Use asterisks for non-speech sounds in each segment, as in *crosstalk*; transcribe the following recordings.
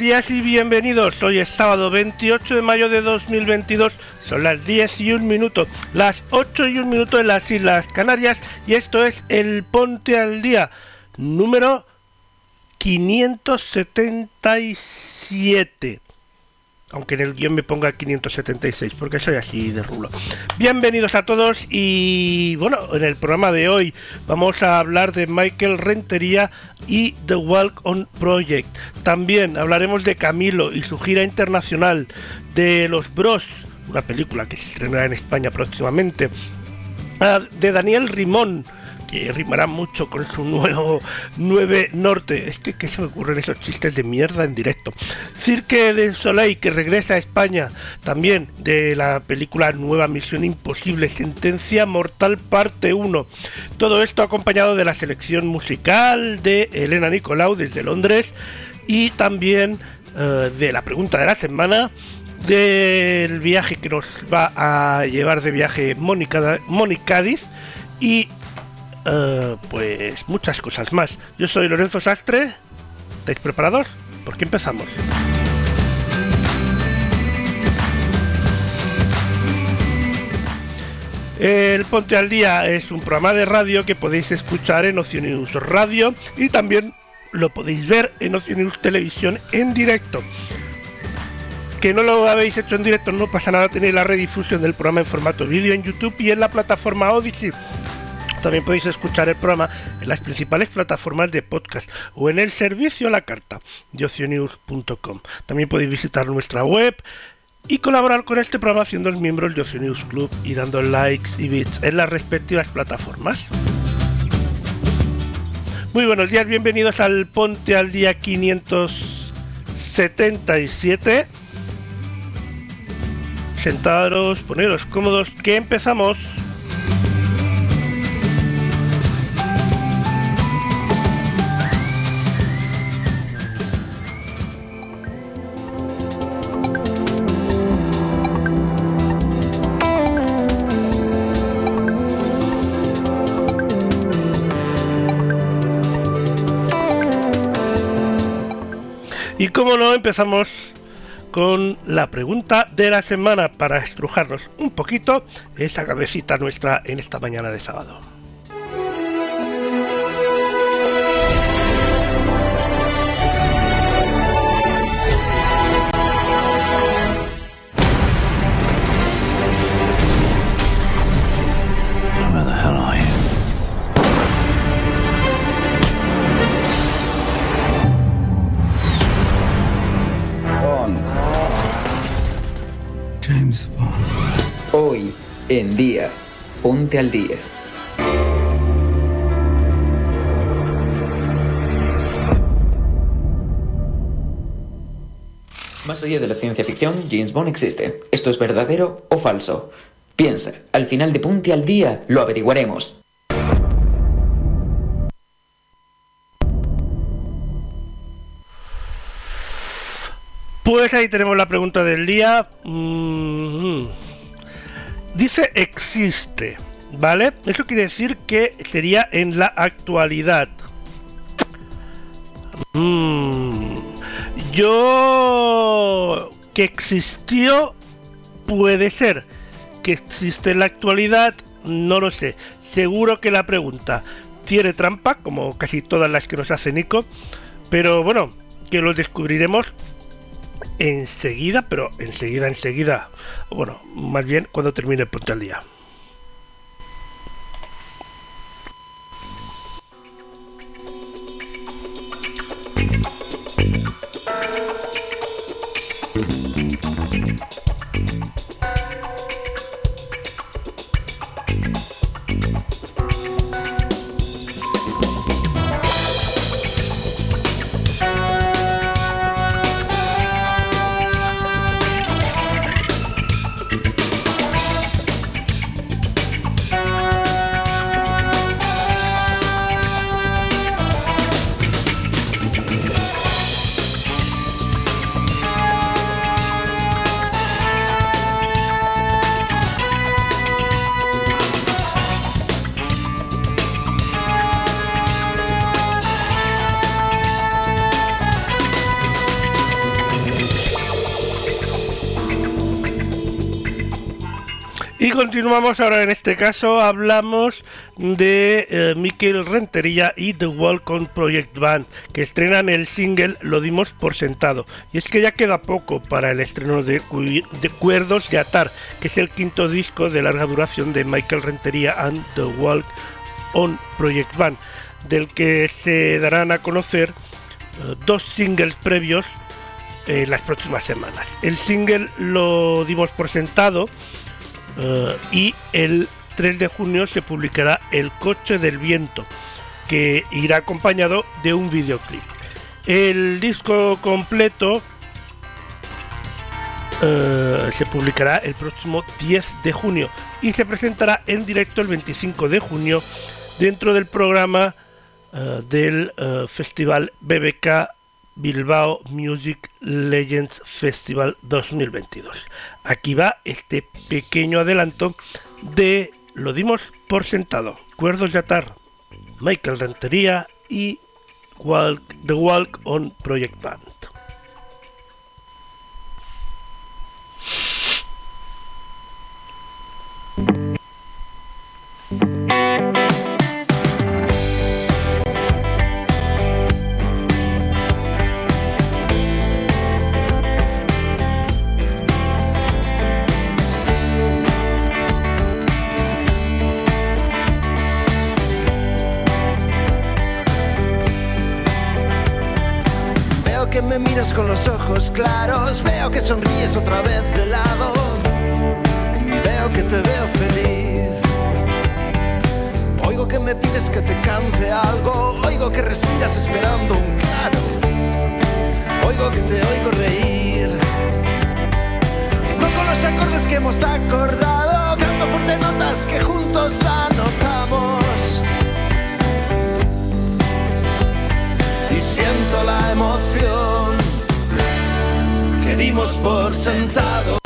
Días y bienvenidos. Hoy es sábado 28 de mayo de 2022. Son las 10 y un minuto, las 8 y un minuto en las Islas Canarias. Y esto es el Ponte al Día número 577. Aunque en el guion me ponga 576, porque soy así de rulo. Bienvenidos a todos y bueno, en el programa de hoy vamos a hablar de Michael Rentería y The Walk On Project. También hablaremos de Camilo y su gira internacional, de Los Bros, una película que se estrenará en España próximamente, ah, de Daniel Rimón, que rimará mucho con su nuevo 9 Norte. Es que, que se me ocurren esos chistes de mierda en directo. Cirque de Soleil, que regresa a España. También de la película Nueva Misión Imposible, Sentencia Mortal Parte 1. Todo esto acompañado de la selección musical de Elena Nicolau desde Londres. Y también eh, de la pregunta de la semana del viaje que nos va a llevar de viaje Mónica Cádiz y eh, pues muchas cosas más. Yo soy Lorenzo Sastre. ¿Estáis preparados? Porque empezamos. El Ponte al Día es un programa de radio que podéis escuchar en Ocio Radio y también lo podéis ver en Ocio Televisión en directo. Que no lo habéis hecho en directo, no pasa nada, tenéis la redifusión del programa en formato vídeo en YouTube y en la plataforma Odyssey. También podéis escuchar el programa en las principales plataformas de podcast o en el servicio a la carta de ocionews.com. También podéis visitar nuestra web y colaborar con este programa siendo miembros de Oceanews Club y dando likes y bits en las respectivas plataformas. Muy buenos días, bienvenidos al Ponte al Día 577. Sentaros, poneros cómodos, que empezamos. Y como no, empezamos con la pregunta de la semana para estrujarnos un poquito esa cabecita nuestra en esta mañana de sábado. En día, ponte al día. Más allá de la ciencia ficción, James Bond existe. ¿Esto es verdadero o falso? Piensa, al final de Ponte al día lo averiguaremos. Pues ahí tenemos la pregunta del día. Mm, Dice existe, ¿vale? Eso quiere decir que sería en la actualidad. Mm, Yo que existió puede ser. Que existe en la actualidad, no lo sé. Seguro que la pregunta tiene trampa, como casi todas las que nos hace Nico, pero bueno, que lo descubriremos enseguida, pero enseguida, enseguida, bueno, más bien cuando termine el punto al día. Continuamos ahora en este caso, hablamos de eh, Mikel Rentería y The Walk Project Band, que estrenan el single Lo dimos por sentado. Y es que ya queda poco para el estreno de, Cuerdos de Atar, que es el quinto disco de larga duración de Michael Rentería and The Walk on Project Band, del que se darán a conocer eh, dos singles previos en las próximas semanas. El single lo dimos por sentado Uh, y el 3 de junio se publicará El coche del viento, que irá acompañado de un videoclip. El disco completo uh, se publicará el próximo 10 de junio y se presentará en directo el 25 de junio dentro del programa uh, del Festival BBK Bilbao Music Legends Festival 2022. Aquí va este pequeño adelanto de Lo dimos por sentado. Cuerdos Yatar, Michael Rentería y The Walk on Project Band. Con los ojos claros, veo que sonríes otra vez de lado, veo que te veo feliz. Oigo que me pides que te cante algo, oigo que respiras esperando un claro, oigo que te oigo reír. No con los acordes que hemos acordado, canto fuerte notas que juntos anotamos. Dimos por sentado.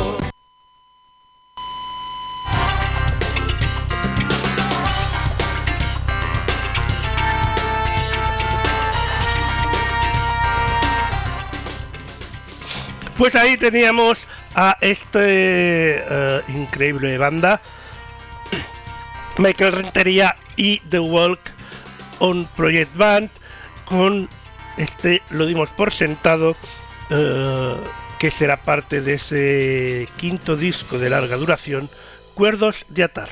Pues ahí teníamos a este uh, increíble banda, Michael Rentería y The Walk on Project Band, con este lo dimos por sentado. Uh, que será parte de ese quinto disco de larga duración, Cuerdos de Atar.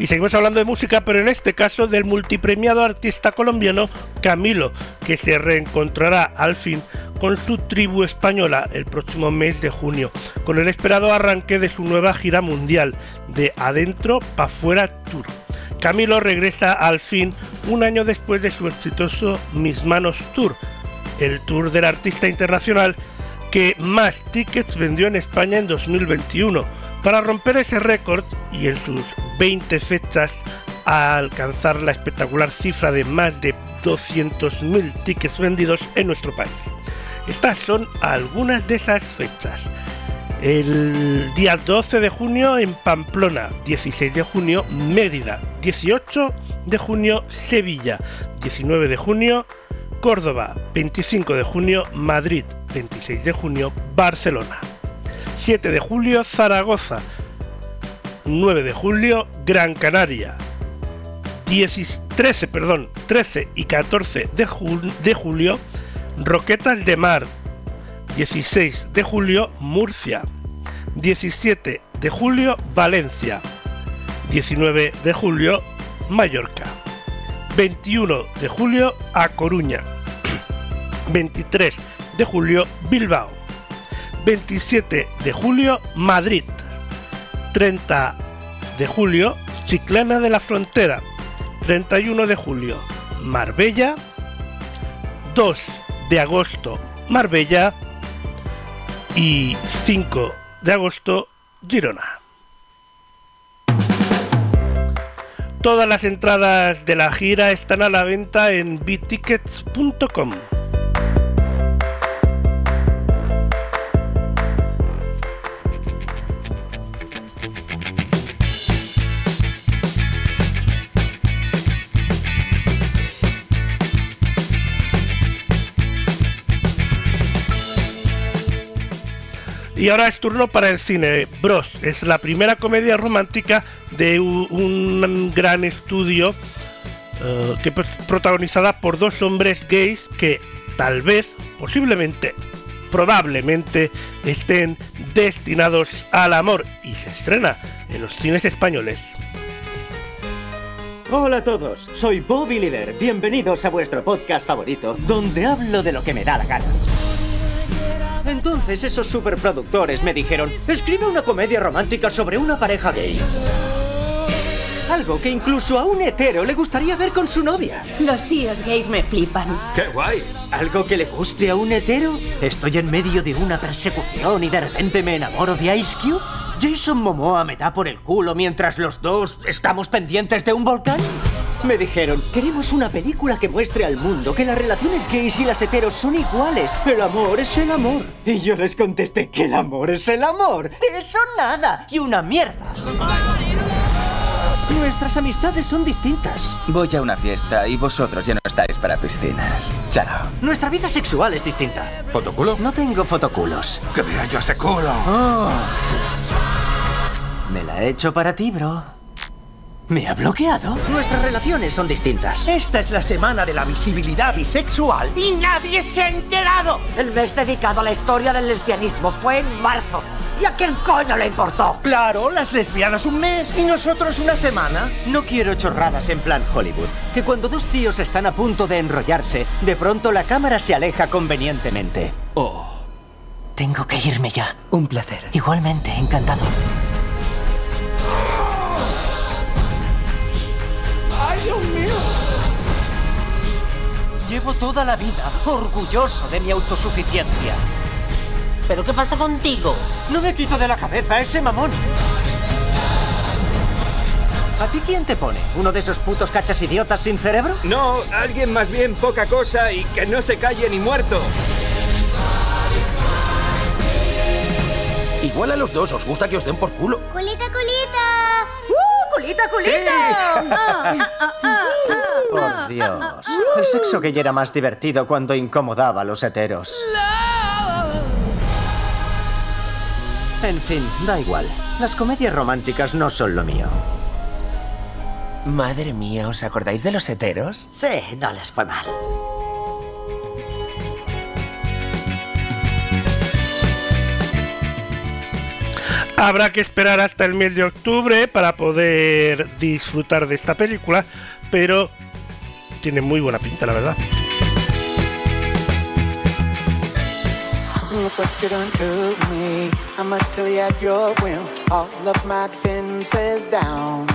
Y seguimos hablando de música, pero en este caso del multipremiado artista colombiano Camilo, que se reencontrará al fin con su tribu española el próximo mes de junio, con el esperado arranque de su nueva gira mundial de Adentro pa' Fuera Tour. Camilo regresa al fin un año después de su exitoso Mis Manos Tour, el tour del artista internacional que más tickets vendió en España en 2021, para romper ese récord y en sus 20 fechas alcanzar la espectacular cifra de más de 200.000 tickets vendidos en nuestro país. Estas son algunas de esas fechas. El día 12 de junio en Pamplona, 16 de junio Mérida, 18 de junio Sevilla, 19 de junio Córdoba, 25 de junio Madrid, 26 de junio Barcelona, 7 de julio Zaragoza, 9 de julio Gran Canaria, 10 13, perdón, 13 y 14 de, jul- de julio Roquetas de Mar, 16 de julio Murcia, 17 de julio Valencia, 19 de julio Mallorca, 21 de julio A Coruña, *clears throat* 23 de julio Bilbao, 27 de julio Madrid, 30 de julio Chiclana de la Frontera, 31 de julio Marbella, 2 de agosto Marbella y 5 de agosto Girona. Todas las entradas de la gira están a la venta en btickets.com. Y ahora es turno para el cine. Bros es la primera comedia romántica de un gran estudio eh, que pues, protagonizada por dos hombres gays que tal vez, posiblemente, probablemente estén destinados al amor y se estrena en los cines españoles. Hola a todos, soy Bobby Leader. Bienvenidos a vuestro podcast favorito, donde hablo de lo que me da la gana. Entonces esos superproductores me dijeron, escribe una comedia romántica sobre una pareja gay. Algo que incluso a un hetero le gustaría ver con su novia. Los tíos gays me flipan. ¡Qué guay! ¿Algo que le guste a un hetero? Estoy en medio de una persecución y de repente me enamoro de Ice Cube. Jason Momoa me da por el culo mientras los dos estamos pendientes de un volcán. Me dijeron, queremos una película que muestre al mundo que las relaciones gays y las heteros son iguales. El amor es el amor. Y yo les contesté que el amor es el amor. Eso nada. Y una mierda. Nuestras amistades son distintas. Voy a una fiesta y vosotros ya no estáis para piscinas. Chao. Nuestra vida sexual es distinta. ¿Fotoculo? No tengo fotoculos. ¡Que vea yo ese culo! Oh. Me la he hecho para ti, bro. ¿Me ha bloqueado? Nuestras relaciones son distintas. Esta es la semana de la visibilidad bisexual y nadie se ha enterado. El mes dedicado a la historia del lesbianismo fue en marzo. ¿Y a quién coño le importó? Claro, las lesbianas un mes y nosotros una semana. No quiero chorradas en plan Hollywood. Que cuando dos tíos están a punto de enrollarse, de pronto la cámara se aleja convenientemente. Oh. Tengo que irme ya. Un placer. Igualmente, encantado. Llevo toda la vida orgulloso de mi autosuficiencia. ¿Pero qué pasa contigo? No me quito de la cabeza ese mamón. ¿A ti quién te pone? ¿Uno de esos putos cachas idiotas sin cerebro? No, alguien más bien poca cosa y que no se calle ni muerto. Igual a los dos os gusta que os den por culo. ¡Culita, culita! ¡Uh, culita, culita! Ah, ah, ah, ah, Por Dios. El sexo gay era más divertido cuando incomodaba a los heteros. En fin, da igual. Las comedias románticas no son lo mío. Madre mía, ¿os acordáis de los heteros? Sí, no les fue mal. Habrá que esperar hasta el mes de octubre para poder disfrutar de esta película, pero tiene muy buena pinta, la verdad. Look what you done to me. I'm utterly at your whim. All of my defenses down.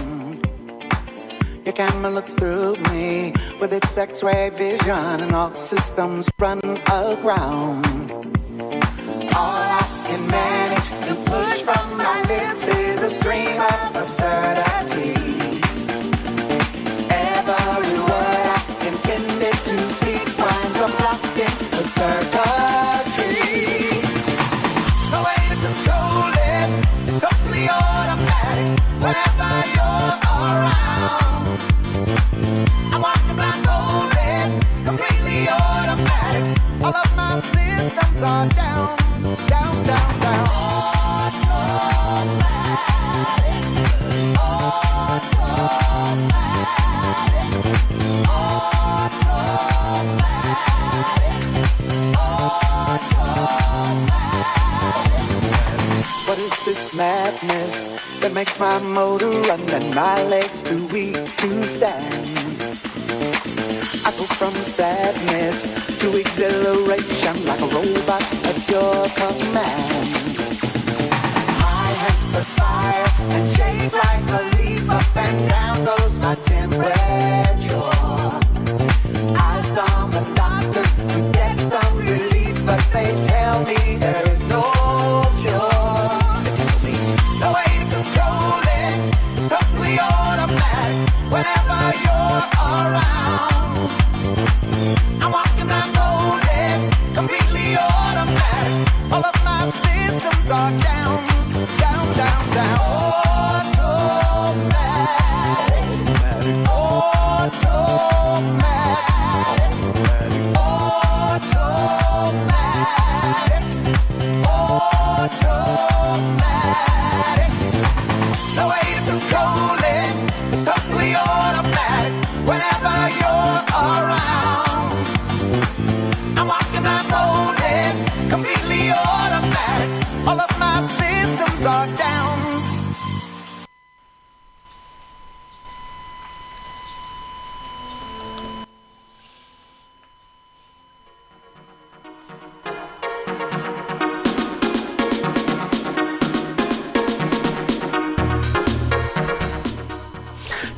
Your camera looks through me with its X-ray vision, and all systems run aground. All I can manage to push from my lips is a stream of absurdities. madness that makes my motor run and my legs too weak to stand. I go from sadness to exhilaration like a robot at your command. My hands perspire and shake like a leaf up and down goes my temperature.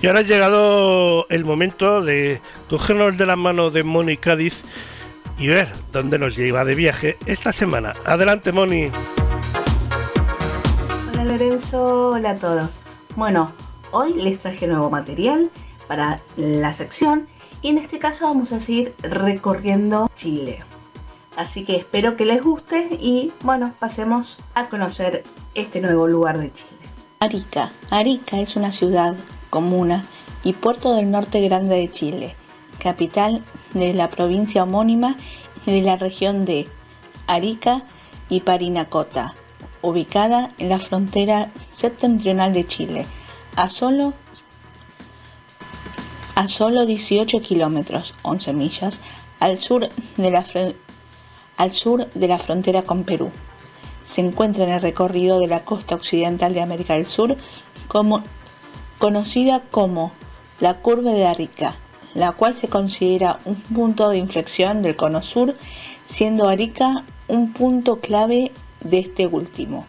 Y ahora ha llegado el momento de cogernos de la mano de Moni Cádiz y ver dónde nos lleva de viaje esta semana. Adelante, Moni. Hola Lorenzo, hola a todos. Bueno, hoy les traje nuevo material para la sección y en este caso vamos a seguir recorriendo Chile. Así que espero que les guste y bueno, pasemos a conocer este nuevo lugar de Chile. Arica. Arica es una ciudad, comuna y puerto del norte grande de Chile, capital de la provincia homónima y de la región de Arica y Parinacota, ubicada en la frontera septentrional de Chile, a solo, a solo 18 kilómetros, 11 millas, al sur, de la, al sur de la frontera con Perú. Se encuentra en el recorrido de la costa occidental de América del Sur, como, conocida como la curva de Arica, la cual se considera un punto de inflexión del cono sur, siendo Arica un punto clave de este último.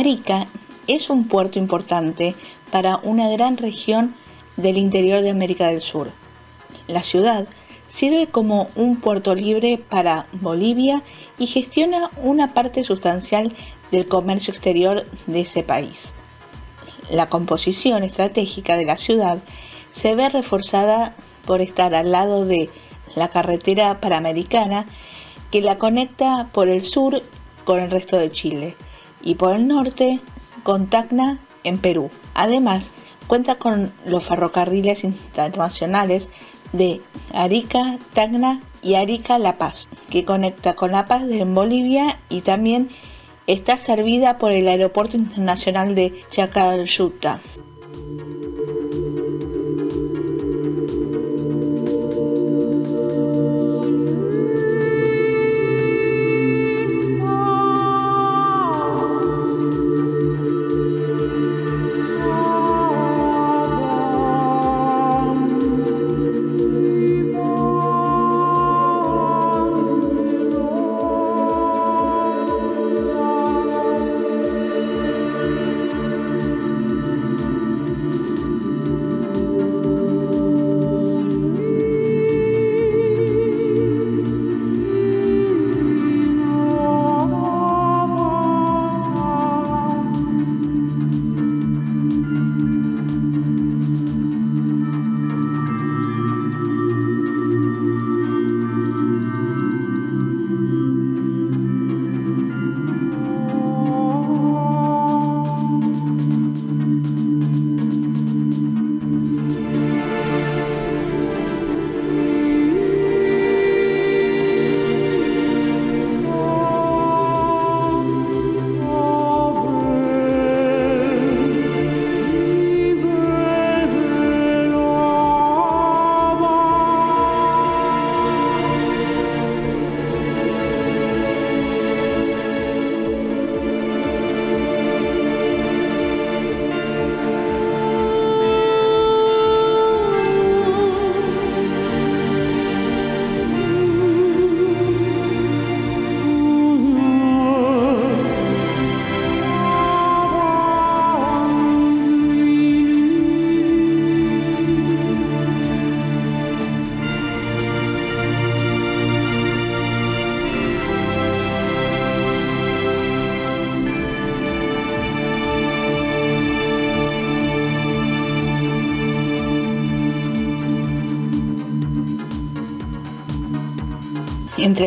Arica es un puerto importante para una gran región del interior de América del Sur. La ciudad sirve como un puerto libre para Bolivia y gestiona una parte sustancial del comercio exterior de ese país. La composición estratégica de la ciudad se ve reforzada por estar al lado de la carretera panamericana que la conecta por el sur con el resto de Chile y por el norte con Tacna en Perú. Además, cuenta con los ferrocarriles internacionales de Arica, Tacna y Arica La Paz, que conecta con La Paz en Bolivia y también está servida por el Aeropuerto Internacional de Chacayuta.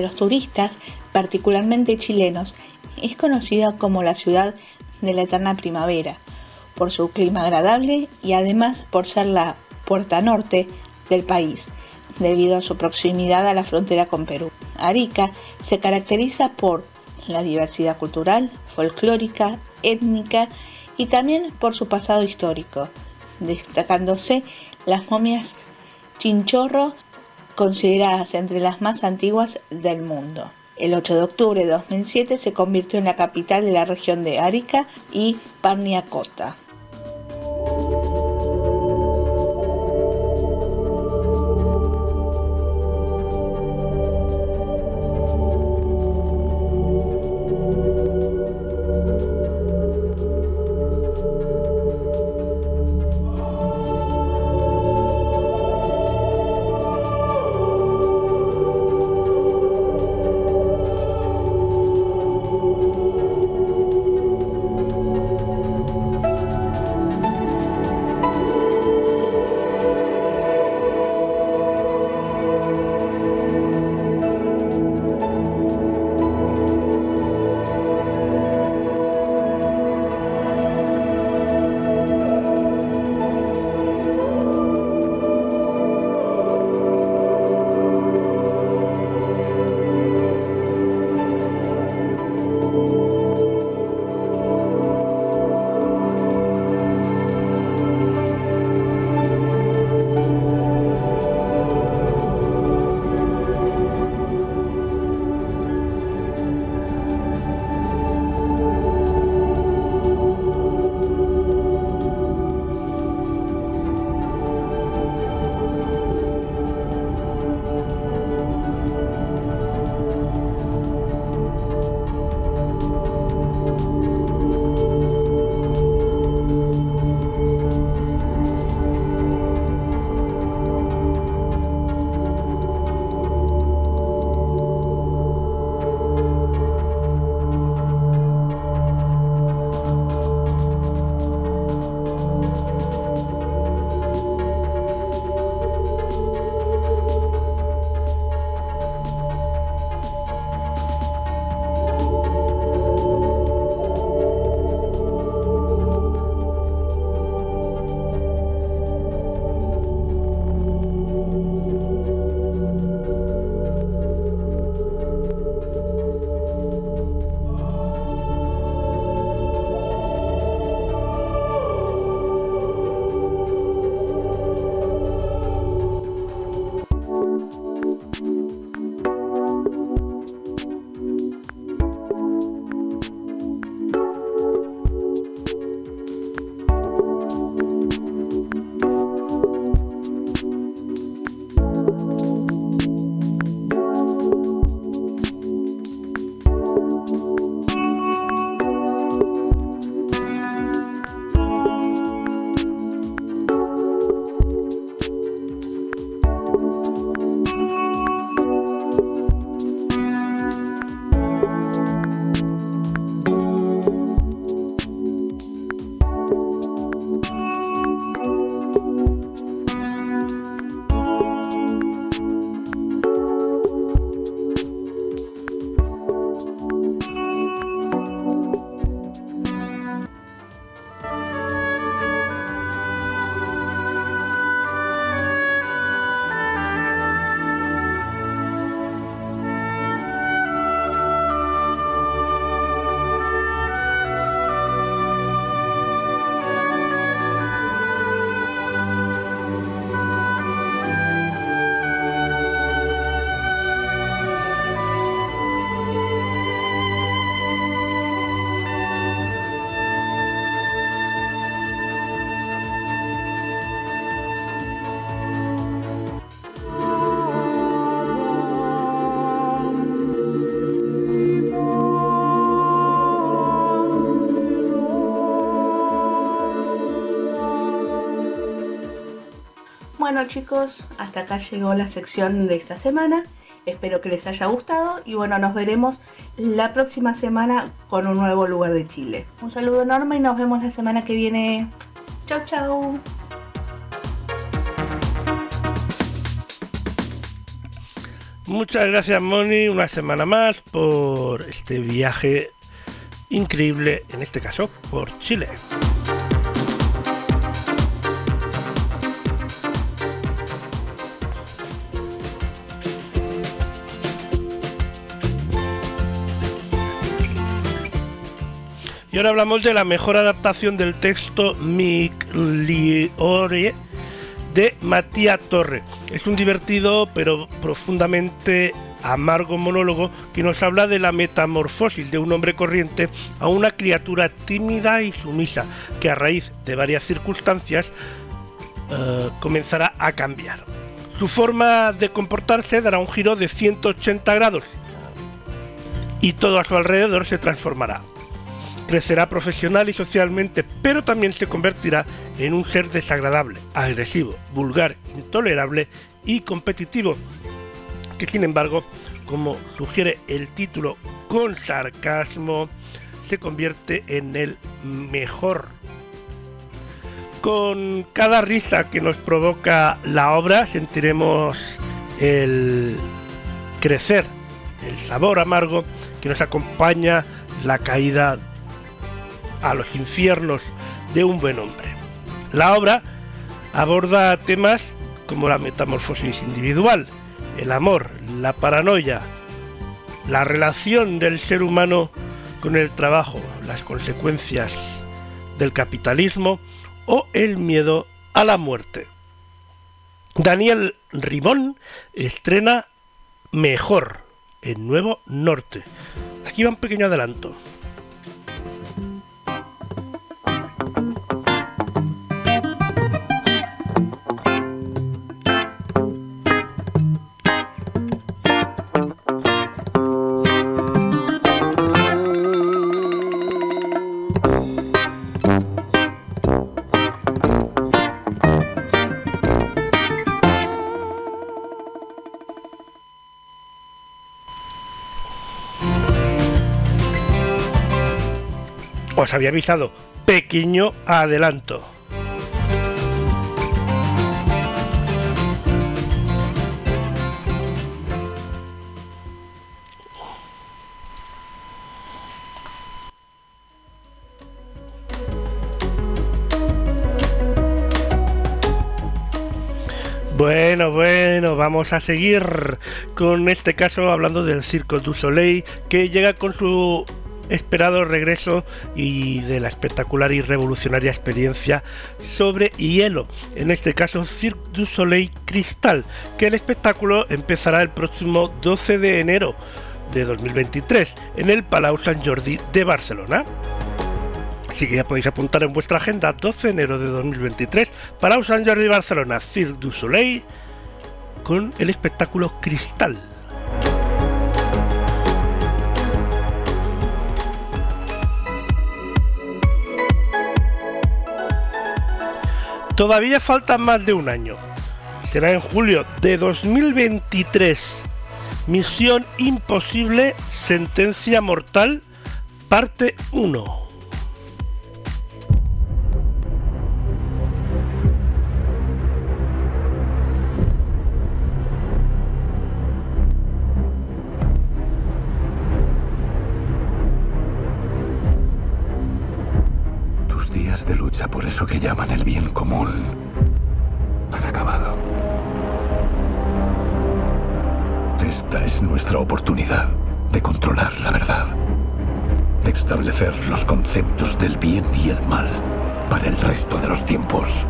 Los turistas, particularmente chilenos, es conocida como la ciudad de la eterna primavera, por su clima agradable y además por ser la puerta norte del país, debido a su proximidad a la frontera con Perú. Arica se caracteriza por la diversidad cultural, folclórica, étnica y también por su pasado histórico, destacándose las momias Chinchorro consideradas entre las más antiguas del mundo. El 8 de octubre de 2007 se convirtió en la capital de la región de Arica y Parniacota. Bueno chicos, hasta acá llegó la sección de esta semana. Espero que les haya gustado y bueno, nos veremos la próxima semana con un nuevo lugar de Chile. Un saludo enorme y nos vemos la semana que viene. Chau chau. Muchas gracias Moni, una semana más por este viaje increíble, en este caso por Chile. Y ahora hablamos de la mejor adaptación del texto Migliore de Matías Torre. Es un divertido pero profundamente amargo monólogo que nos habla de la metamorfosis de un hombre corriente a una criatura tímida y sumisa que a raíz de varias circunstancias eh, comenzará a cambiar. Su forma de comportarse dará un giro de 180 grados y todo a su alrededor se transformará crecerá profesional y socialmente, pero también se convertirá en un ser desagradable, agresivo, vulgar, intolerable y competitivo, que sin embargo, como sugiere el título con sarcasmo, se convierte en el mejor. Con cada risa que nos provoca la obra sentiremos el crecer, el sabor amargo que nos acompaña la caída a los infiernos de un buen hombre. La obra aborda temas como la metamorfosis individual, el amor, la paranoia, la relación del ser humano con el trabajo, las consecuencias del capitalismo o el miedo a la muerte. Daniel Rimón estrena Mejor en Nuevo Norte. Aquí va un pequeño adelanto. Había avisado. Pequeño adelanto. Bueno, bueno, vamos a seguir con este caso hablando del Circo du Soleil que llega con su esperado regreso y de la espectacular y revolucionaria experiencia sobre hielo, en este caso Cirque du Soleil Cristal, que el espectáculo empezará el próximo 12 de enero de 2023 en el Palau Sant Jordi de Barcelona. Así que ya podéis apuntar en vuestra agenda 12 de enero de 2023, Palau Sant Jordi Barcelona, Cirque du Soleil con el espectáculo Cristal. Todavía falta más de un año. Será en julio de 2023. Misión Imposible, Sentencia Mortal, parte 1. De lucha por eso que llaman el bien común han acabado. Esta es nuestra oportunidad de controlar la verdad, de establecer los conceptos del bien y el mal para el resto de los tiempos.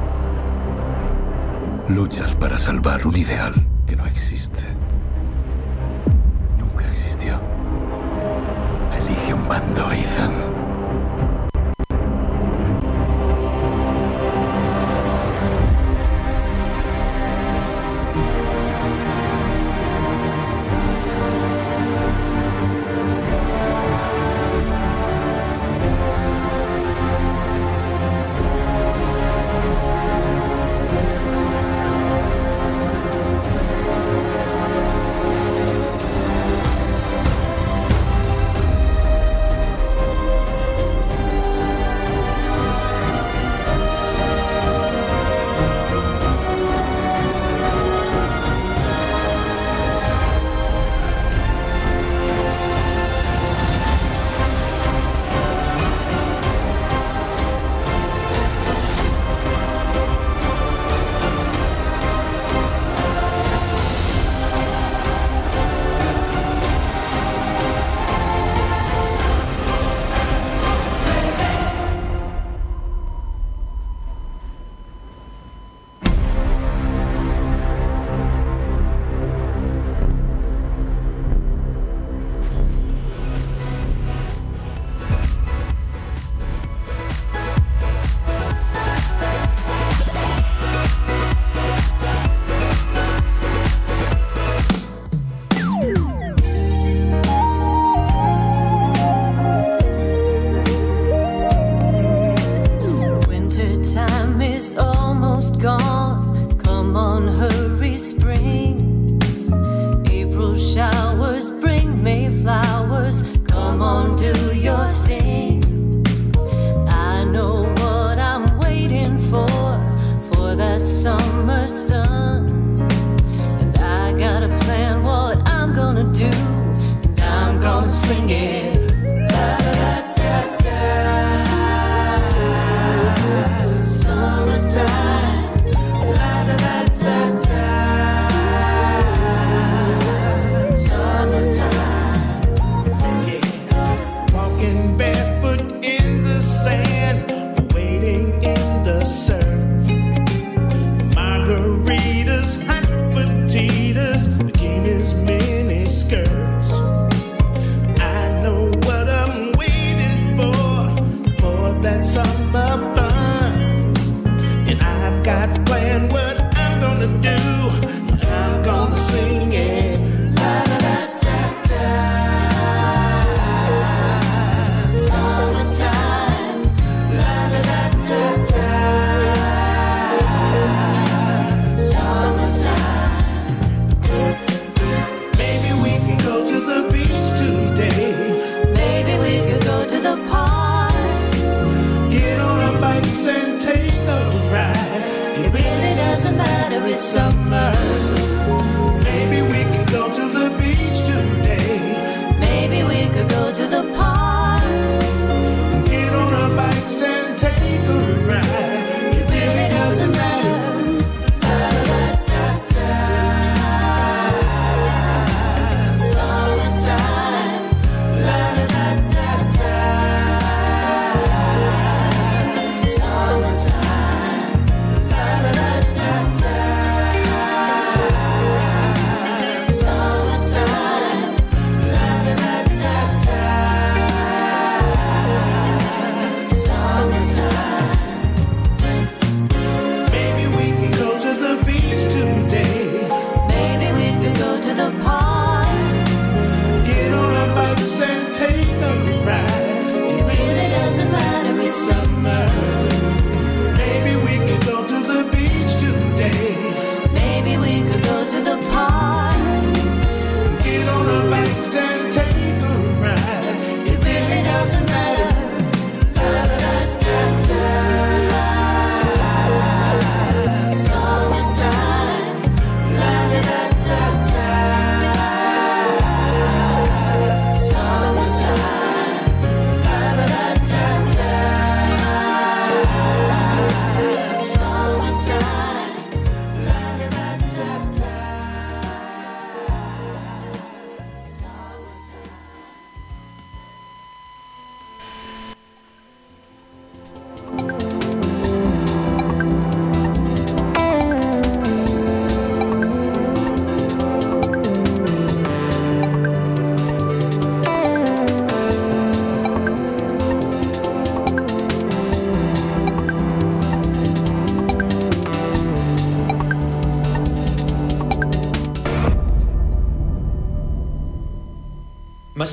Luchas para salvar un ideal que no existe. Nunca existió. Elige un bando, Ethan.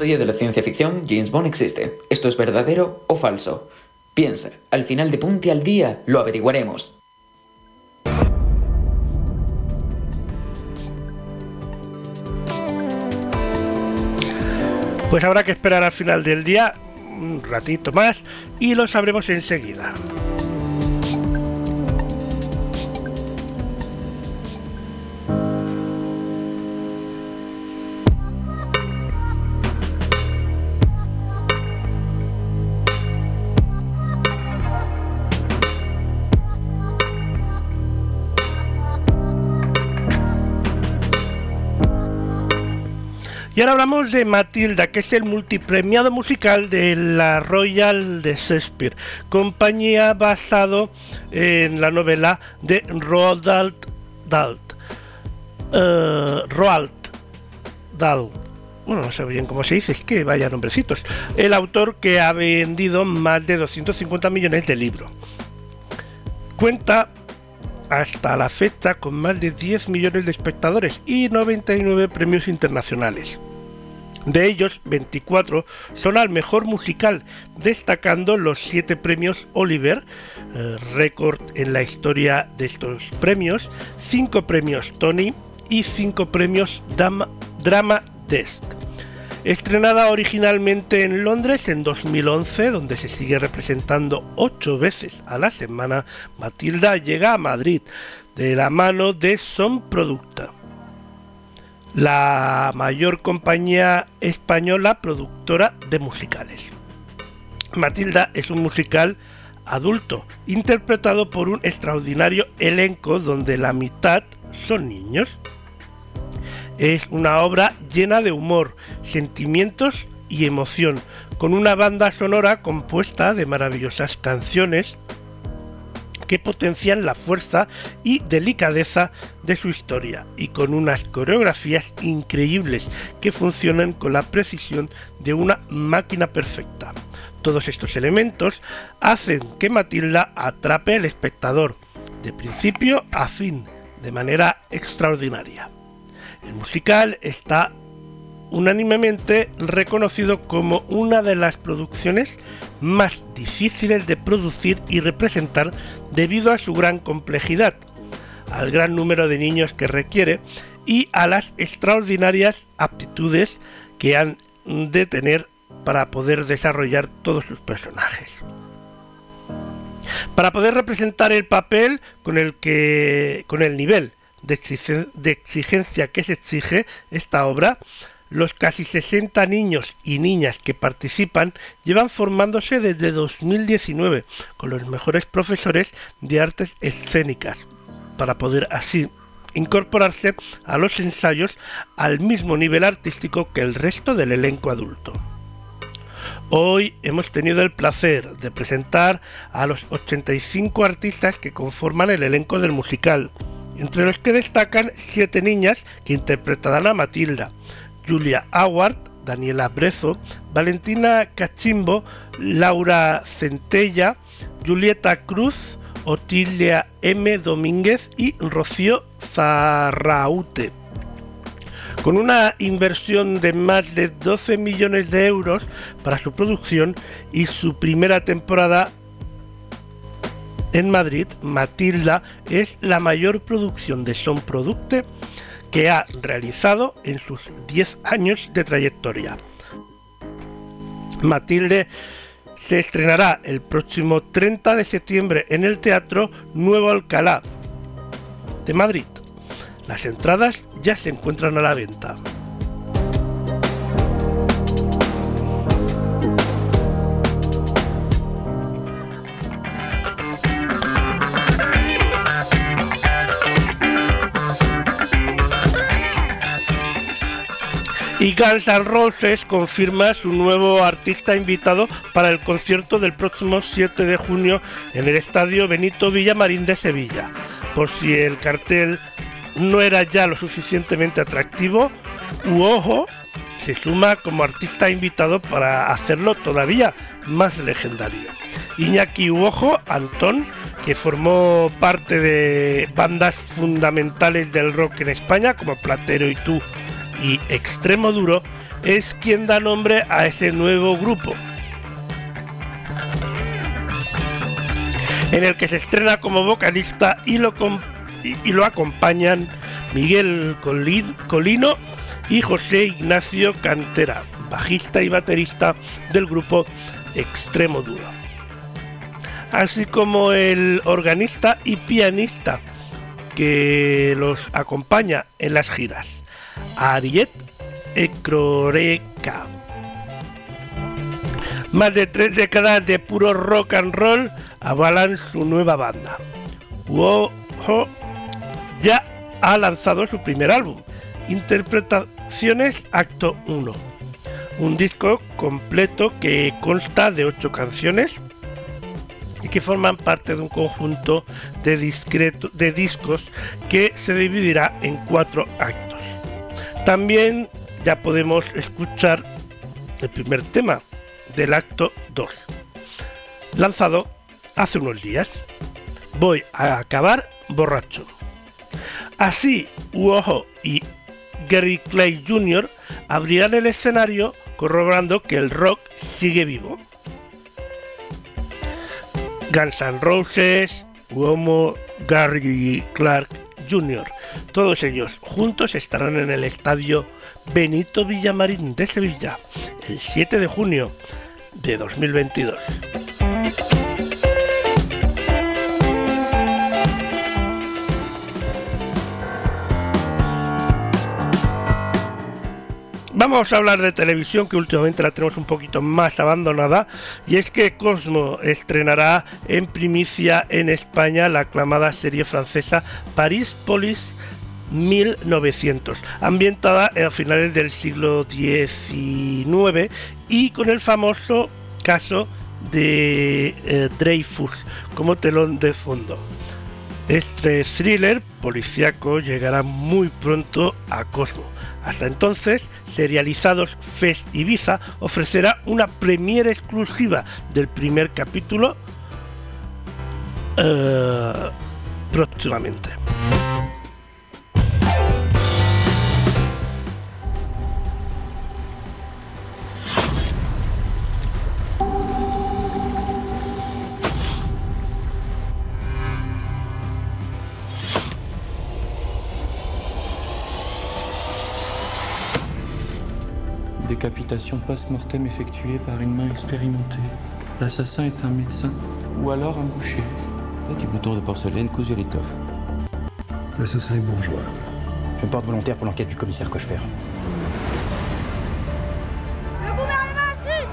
De la ciencia ficción, James Bond existe. ¿Esto es verdadero o falso? Piensa, al final de Punte al Día lo averiguaremos. Pues habrá que esperar al final del día un ratito más y lo sabremos enseguida. Y ahora hablamos de Matilda, que es el multipremiado musical de la Royal de Shakespeare, compañía basado en la novela de Roald Dahl. Uh, Roald Dahl. Bueno, no sé bien cómo se dice, es que vaya nombrecitos. El autor que ha vendido más de 250 millones de libros. Cuenta hasta la fecha con más de 10 millones de espectadores y 99 premios internacionales. De ellos, 24 son al mejor musical, destacando los 7 premios Oliver, eh, récord en la historia de estos premios, 5 premios Tony y 5 premios Drama Desk. Estrenada originalmente en Londres en 2011, donde se sigue representando 8 veces a la semana, Matilda llega a Madrid de la mano de Son Producta la mayor compañía española productora de musicales. Matilda es un musical adulto, interpretado por un extraordinario elenco donde la mitad son niños. Es una obra llena de humor, sentimientos y emoción, con una banda sonora compuesta de maravillosas canciones, que potencian la fuerza y delicadeza de su historia y con unas coreografías increíbles que funcionan con la precisión de una máquina perfecta. Todos estos elementos hacen que Matilda atrape al espectador de principio a fin de manera extraordinaria. El musical está unánimemente reconocido como una de las producciones más difíciles de producir y representar debido a su gran complejidad, al gran número de niños que requiere y a las extraordinarias aptitudes que han de tener para poder desarrollar todos sus personajes. Para poder representar el papel con el que con el nivel de, exigencia que se exige esta obra, los casi 60 niños y niñas que participan llevan formándose desde 2019 con los mejores profesores de artes escénicas para poder así incorporarse a los ensayos al mismo nivel artístico que el resto del elenco adulto. Hoy hemos tenido el placer de presentar a los 85 artistas que conforman el elenco del musical, entre los que destacan siete niñas que interpretarán a Matilda, Julia Howard, Daniela Brezo, Valentina Cachimbo, Laura Centella, Julieta Cruz, Otilia M. Domínguez y Rocío Zarraute. Con una inversión de más de 12 millones de euros para su producción y su primera temporada en Madrid, Matilda es la mayor producción de Son Producte que ha realizado en sus 10 años de trayectoria. Matilde se estrenará el próximo 30 de septiembre en el Teatro Nuevo Alcalá de Madrid. Las entradas ya se encuentran a la venta. Y Guns N' Roses confirma su nuevo artista invitado para el concierto del próximo 7 de junio en el estadio Benito Villamarín de Sevilla. Por si el cartel no era ya lo suficientemente atractivo, Uojo se suma como artista invitado para hacerlo todavía más legendario. Iñaki Uojo, Antón, que formó parte de bandas fundamentales del rock en España como Platero y Tú y Extremo Duro, es quien da nombre a ese nuevo grupo, en el que se estrena como vocalista y lo, lo acompañan Miguel Colino y José Ignacio Cantera, bajista y baterista del grupo Extremo Duro, así como el organista y pianista que los acompaña en las giras, Ariet Ecroreca. Más de tres décadas de puro rock and roll avalan su nueva banda. Woho ya ha lanzado su primer álbum, Interpretaciones Acto 1, un disco completo que consta de ocho canciones y que forman parte de un conjunto de, de discos que se dividirá en cuatro actos. También ya podemos escuchar el primer tema del acto 2, lanzado hace unos días. Voy a acabar borracho. Así, Uoho y Gary Clay Jr. abrirán el escenario corroborando que el rock sigue vivo. Guns N' Roses, Uomo, Gary Clark Todos ellos juntos estarán en el estadio Benito Villamarín de Sevilla el 7 de junio de 2022. Vamos a hablar de televisión que últimamente la tenemos un poquito más abandonada y es que Cosmo estrenará en primicia en España la aclamada serie francesa Paris Police 1900, ambientada a finales del siglo XIX y con el famoso caso de eh, Dreyfus como telón de fondo. Este thriller policíaco llegará muy pronto a Cosmo hasta entonces, Serializados Fest Ibiza ofrecerá una premiere exclusiva del primer capítulo eh, próximamente. Décapitation post-mortem effectuée par une main expérimentée. L'assassin est un médecin ou alors un boucher. Petit bouton de porcelaine cousu à l'étoffe. L'assassin est bourgeois. Je me porte volontaire pour l'enquête du commissaire Cochefer. Le gouvernement sud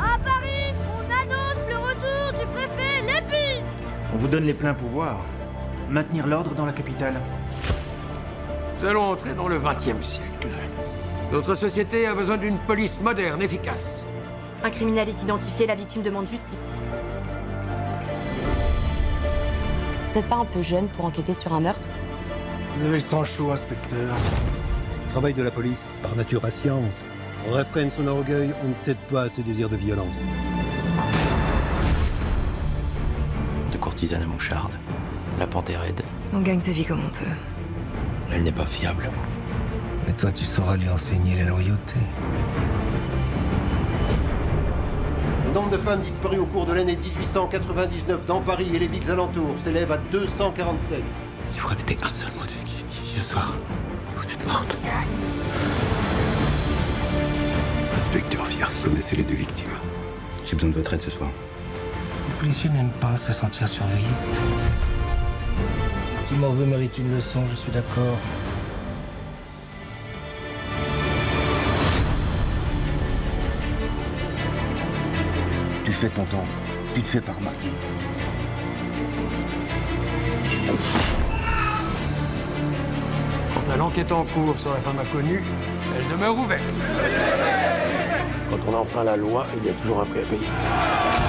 À Paris, on annonce le retour du préfet Lépine On vous donne les pleins pouvoirs. Maintenir l'ordre dans la capitale. Nous allons entrer dans le XXe siècle. Notre société a besoin d'une police moderne, efficace. Un criminel est identifié, la victime demande justice. Vous n'êtes pas un peu jeune pour enquêter sur un meurtre? Vous avez le sang chaud, inspecteur. Travail de la police, par nature à science. On réfrène son orgueil, on ne cède pas à ses désirs de violence. De courtisane à moucharde, la panthère aide. On gagne sa vie comme on peut. Elle n'est pas fiable. Mais toi, tu sauras lui enseigner la loyauté. Le nombre de femmes disparues au cours de l'année 1899 dans Paris et les villes alentours s'élève à 247. Si vous répétez un seul mot de ce qui s'est dit ici ce soir, vous êtes morte. Inspecteur Fierce, connaissez les deux victimes. J'ai besoin de votre aide ce soir. Les policiers n'aiment pas se sentir surveillés. Si Morveux mérite une leçon, je suis d'accord. Tu fais ton temps. Tu te fais pas remarquer. Quant à l'enquête en cours sur la femme inconnue, elle demeure ouverte. Quand on enfreint la loi, il y a toujours un prix à payer.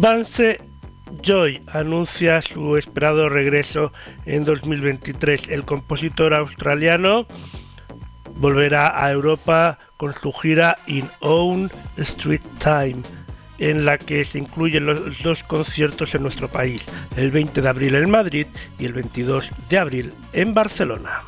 Vance Joy anuncia su esperado regreso en 2023. El compositor australiano volverá a Europa con su gira In Own Street Time, en la que se incluyen los dos conciertos en nuestro país, el 20 de abril en Madrid y el 22 de abril en Barcelona.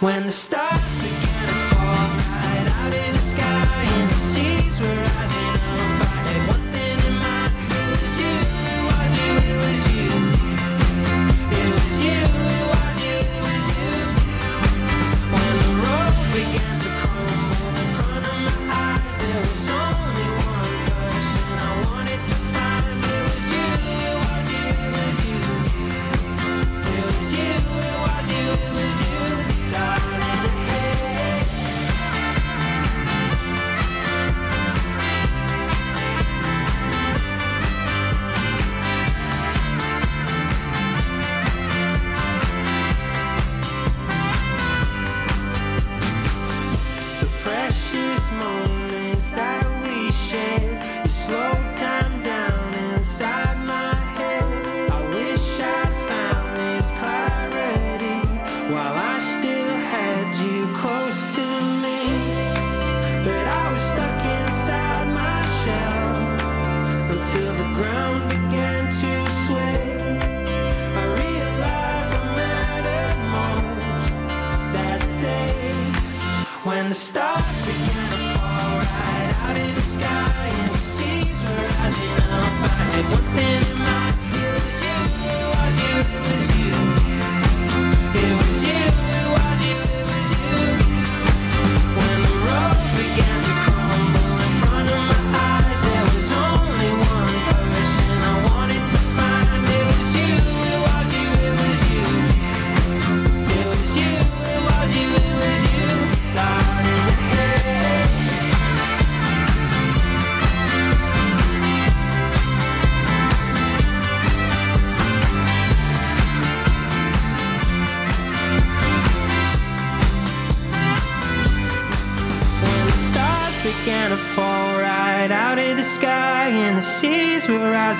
when the stars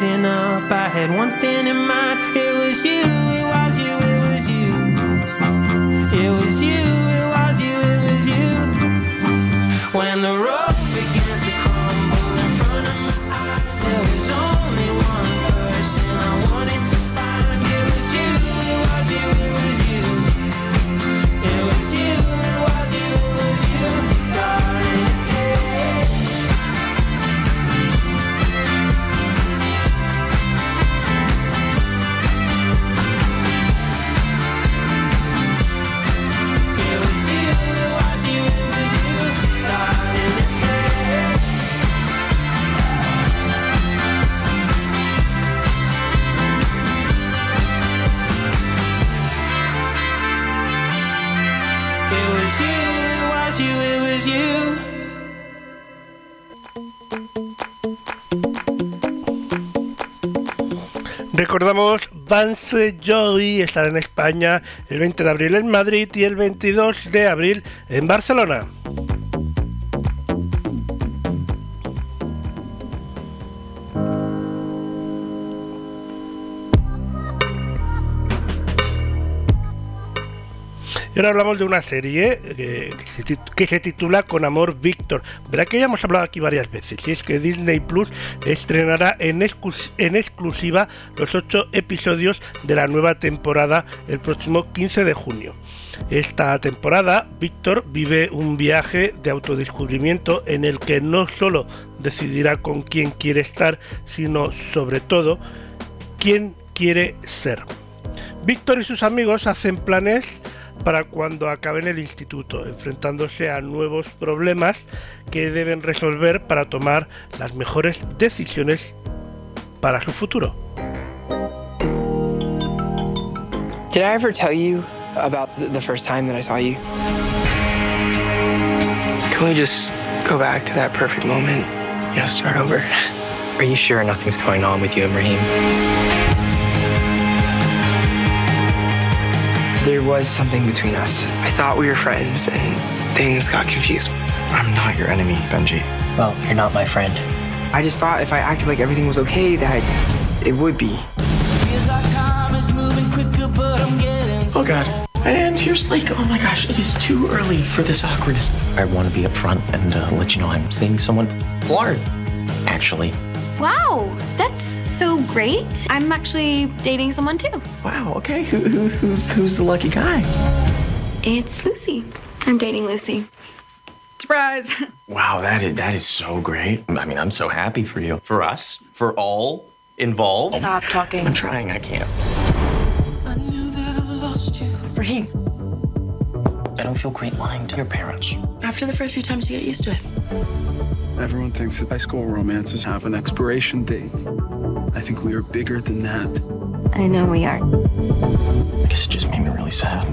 rising up. I had one Recordamos, Vance Joy estará en España el 20 de abril en Madrid y el 22 de abril en Barcelona. Y ahora hablamos de una serie eh, que, se titula Con Amor Víctor. Verá que ya hemos hablado aquí varias veces. Y es que Disney Plus estrenará en, en exclusiva los ocho episodios de la nueva temporada el próximo 15 de junio. Esta temporada, Víctor vive un viaje de autodescubrimiento en el que no solo decidirá con quién quiere estar, sino sobre todo quién quiere ser. Víctor y sus amigos hacen planes para cuando acaben el instituto, enfrentándose a nuevos problemas que deben resolver para tomar las mejores decisiones para su futuro. Did I ever tell you about the, first time that I saw you? Can we just go back to that perfect moment? You know, start over? *laughs* Are you sure nothing's going on with you and Raheem? There was something between us. I thought we were friends, and things got confused. I'm not your enemy, Benji. Well, you're not my friend. I just thought if I acted like everything was okay, that it would be. Feels like time is moving quicker, but I'm getting Oh god. And here's like, oh my gosh, it is too early for this awkwardness. I want to be upfront and uh, let you know I'm seeing someone. Lauren, actually. Wow, that's so great. I'm actually dating someone too. Wow. Okay. Who, who, who's who's the lucky guy? It's Lucy. I'm dating Lucy. Surprise. *laughs* Wow, that is that is so great. I mean, I'm so happy for you, for us, for all involved. Stop talking. I'm trying. I can't. Raheem. I don't feel great lying to your parents. After the first few times, you get used to it. Everyone thinks that high school romances have an expiration date. I think we are bigger than that. I know we are. I guess it just made me really sad.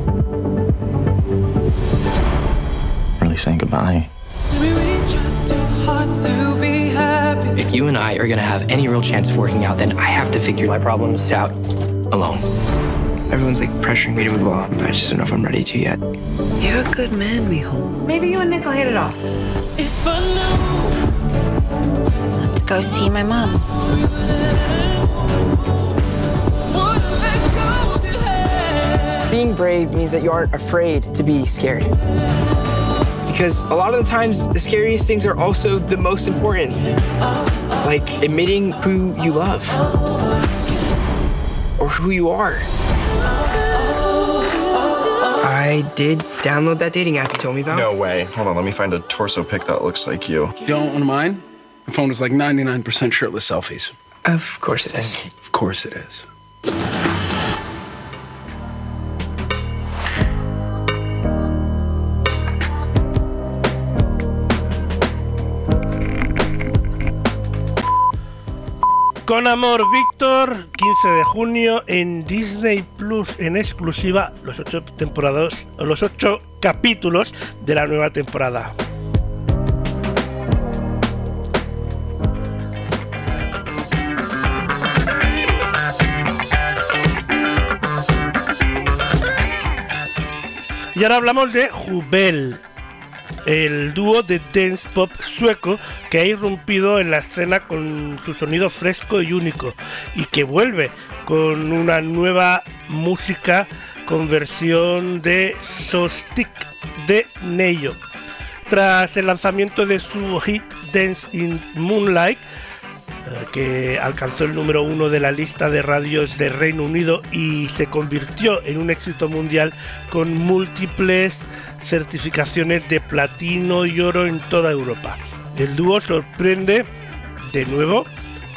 Really saying goodbye. If you and I are gonna have any real chance of working out, then I have to figure my problems out alone. Everyone's like pressuring me to move on, but I just don't know if I'm ready to yet. You're a good man, Mijo. Maybe you and Nick will hit it off. Let's go see my mom. Being brave means that you aren't afraid to be scared. Because a lot of the times, the scariest things are also the most important. Like admitting who you love or who you are. I did download that dating app you told me about. No way. Hold on, let me find a torso pic that looks like you. You don't want to mind? My phone is like 99% shirtless selfies. Of course it is. Of course it is. Con amor, Víctor, 15 de junio en Disney Plus en exclusiva los ocho temporadas, los ocho capítulos de la nueva temporada. Y ahora hablamos de Jubel, el dúo de dance pop sueco que ha irrumpido en la escena con su sonido fresco y único y que vuelve con una nueva música con versión de Sostik de Neyo. Tras el lanzamiento de su hit Dance in Moonlight, eh, que alcanzó el número uno de la lista de radios de Reino Unido y se convirtió en un éxito mundial con múltiples certificaciones de platino y oro en toda Europa. El dúo sorprende de nuevo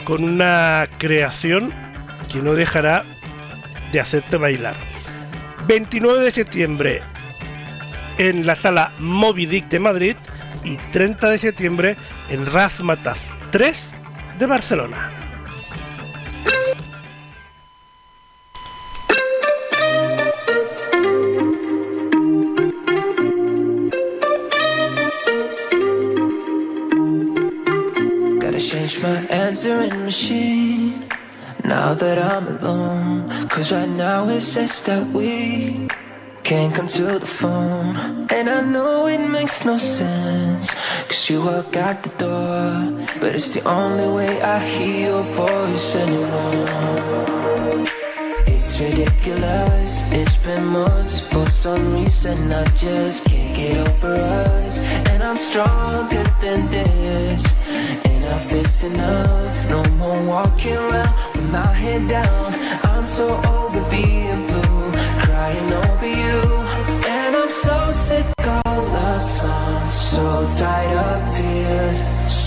con una creación que no dejará de hacerte bailar. 29 de septiembre en la sala Moby de Madrid y 30 de septiembre en Razmataz 3 de Barcelona. My answering machine. Now that I'm alone, cause right now it says that we can't come to the phone. And I know it makes no sense, cause you walk out the door. But it's the only way I hear your voice anymore. It's ridiculous, it's been months For some reason I just can't get over us And I'm stronger than this Enough is enough, no more walking around with my head down. I'm so over being blue, crying over you. And I'm so sick of love songs, so tired of tears.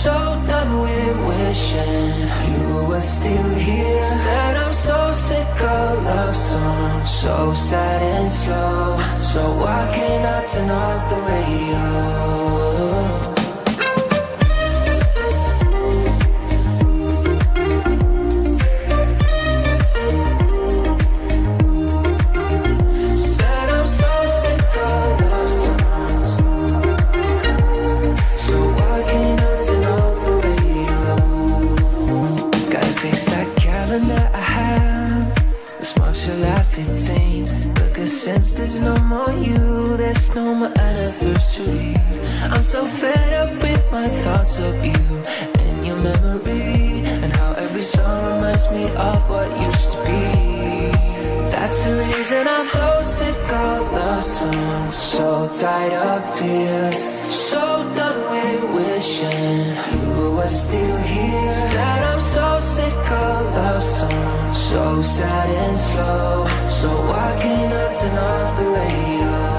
So done with wishing you were still here. Said I'm so sick of love songs, so sad and slow. So why can't I turn off the radio? So fed up with my thoughts of you And your memory And how every song reminds me of what used to be That's the reason I'm so sick of love songs So tired of tears So done with wishing You were still here Said I'm so sick of love songs So sad and slow So why can't I turn off the radio?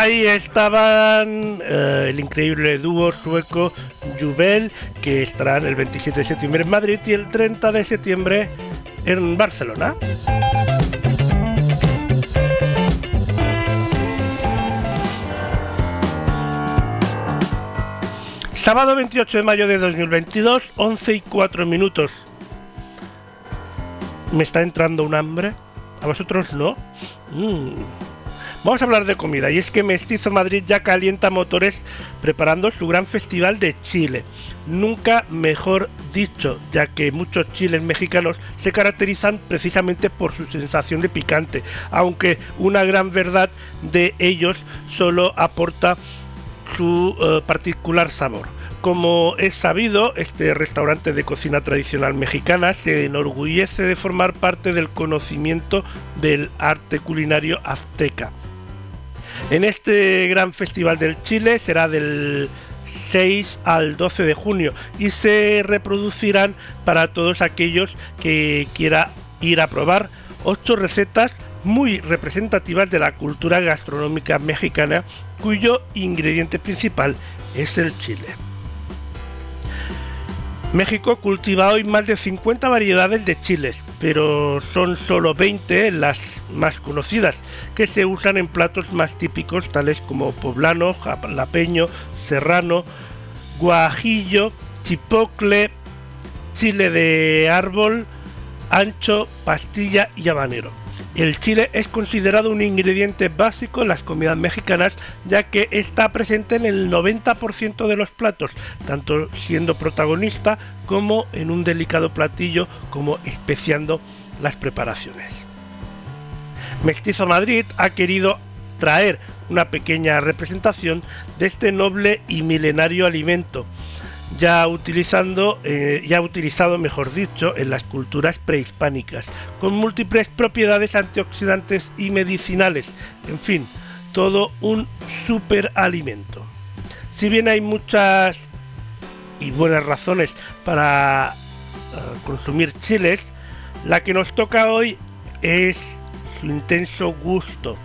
Ahí estaban eh, el increíble dúo sueco Jubel, que estarán el 27 de septiembre en Madrid y el 30 de septiembre en Barcelona. Sábado 28 de mayo de 2022, 11 y 4 minutos. Me está entrando un hambre. ¿A vosotros no? Mm. Vamos a hablar de comida y es que Mestizo Madrid ya calienta motores preparando su gran festival de Chile. Nunca mejor dicho, ya que muchos chiles mexicanos se caracterizan precisamente por su sensación de picante, aunque una gran verdad de ellos solo aporta su eh, particular sabor. Como es sabido, este restaurante de cocina tradicional mexicana se enorgullece de formar parte del conocimiento del arte culinario azteca. En este gran festival del Chile será del 6 al 12 de junio y se reproducirán para todos aquellos que quiera ir a probar ocho recetas muy representativas de la cultura gastronómica mexicana cuyo ingrediente principal es el chile. México cultiva hoy más de 50 variedades de chiles, pero son solo 20 las más conocidas, que se usan en platos más típicos tales como poblano, jalapeño, serrano, guajillo, chipocle, chile de árbol, ancho, pastilla y habanero. El chile es considerado un ingrediente básico en las comidas mexicanas ya que está presente en el 90% de los platos, tanto siendo protagonista como en un delicado platillo como especiando las preparaciones. Mestizo Madrid ha querido traer una pequeña representación de este noble y milenario alimento, ya utilizando eh, ya utilizado mejor dicho en las culturas prehispánicas con múltiples propiedades antioxidantes y medicinales en fin todo un superalimento si bien hay muchas y buenas razones para eh, consumir chiles la que nos toca hoy es su intenso gusto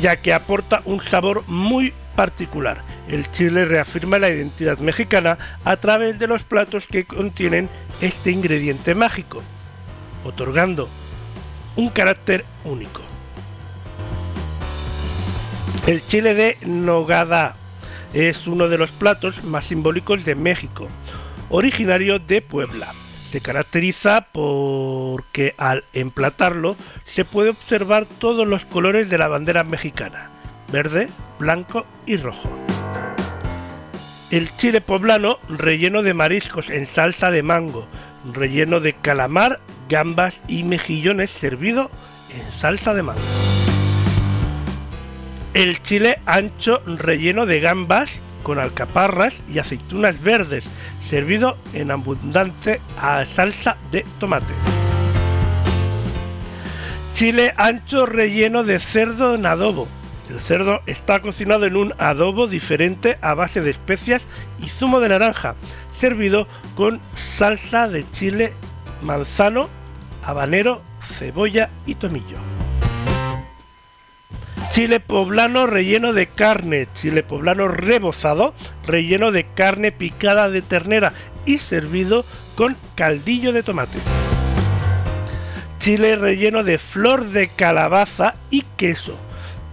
ya que aporta un sabor muy particular. El chile reafirma la identidad mexicana a través de los platos que contienen este ingrediente mágico, otorgando un carácter único. El chile de nogada es uno de los platos más simbólicos de México, originario de Puebla. Se caracteriza porque al emplatarlo se puede observar todos los colores de la bandera mexicana, verde, blanco y rojo. El chile poblano relleno de mariscos en salsa de mango, relleno de calamar, gambas y mejillones servido en salsa de mango. El chile ancho relleno de gambas con alcaparras y aceitunas verdes, servido en abundante a salsa de tomate. Chile ancho relleno de cerdo en adobo. El cerdo está cocinado en un adobo diferente a base de especias y zumo de naranja, servido con salsa de chile, manzano, habanero, cebolla y tomillo. Chile poblano relleno de carne, chile poblano rebozado, relleno de carne picada de ternera y servido con caldillo de tomate. Chile relleno de flor de calabaza y queso.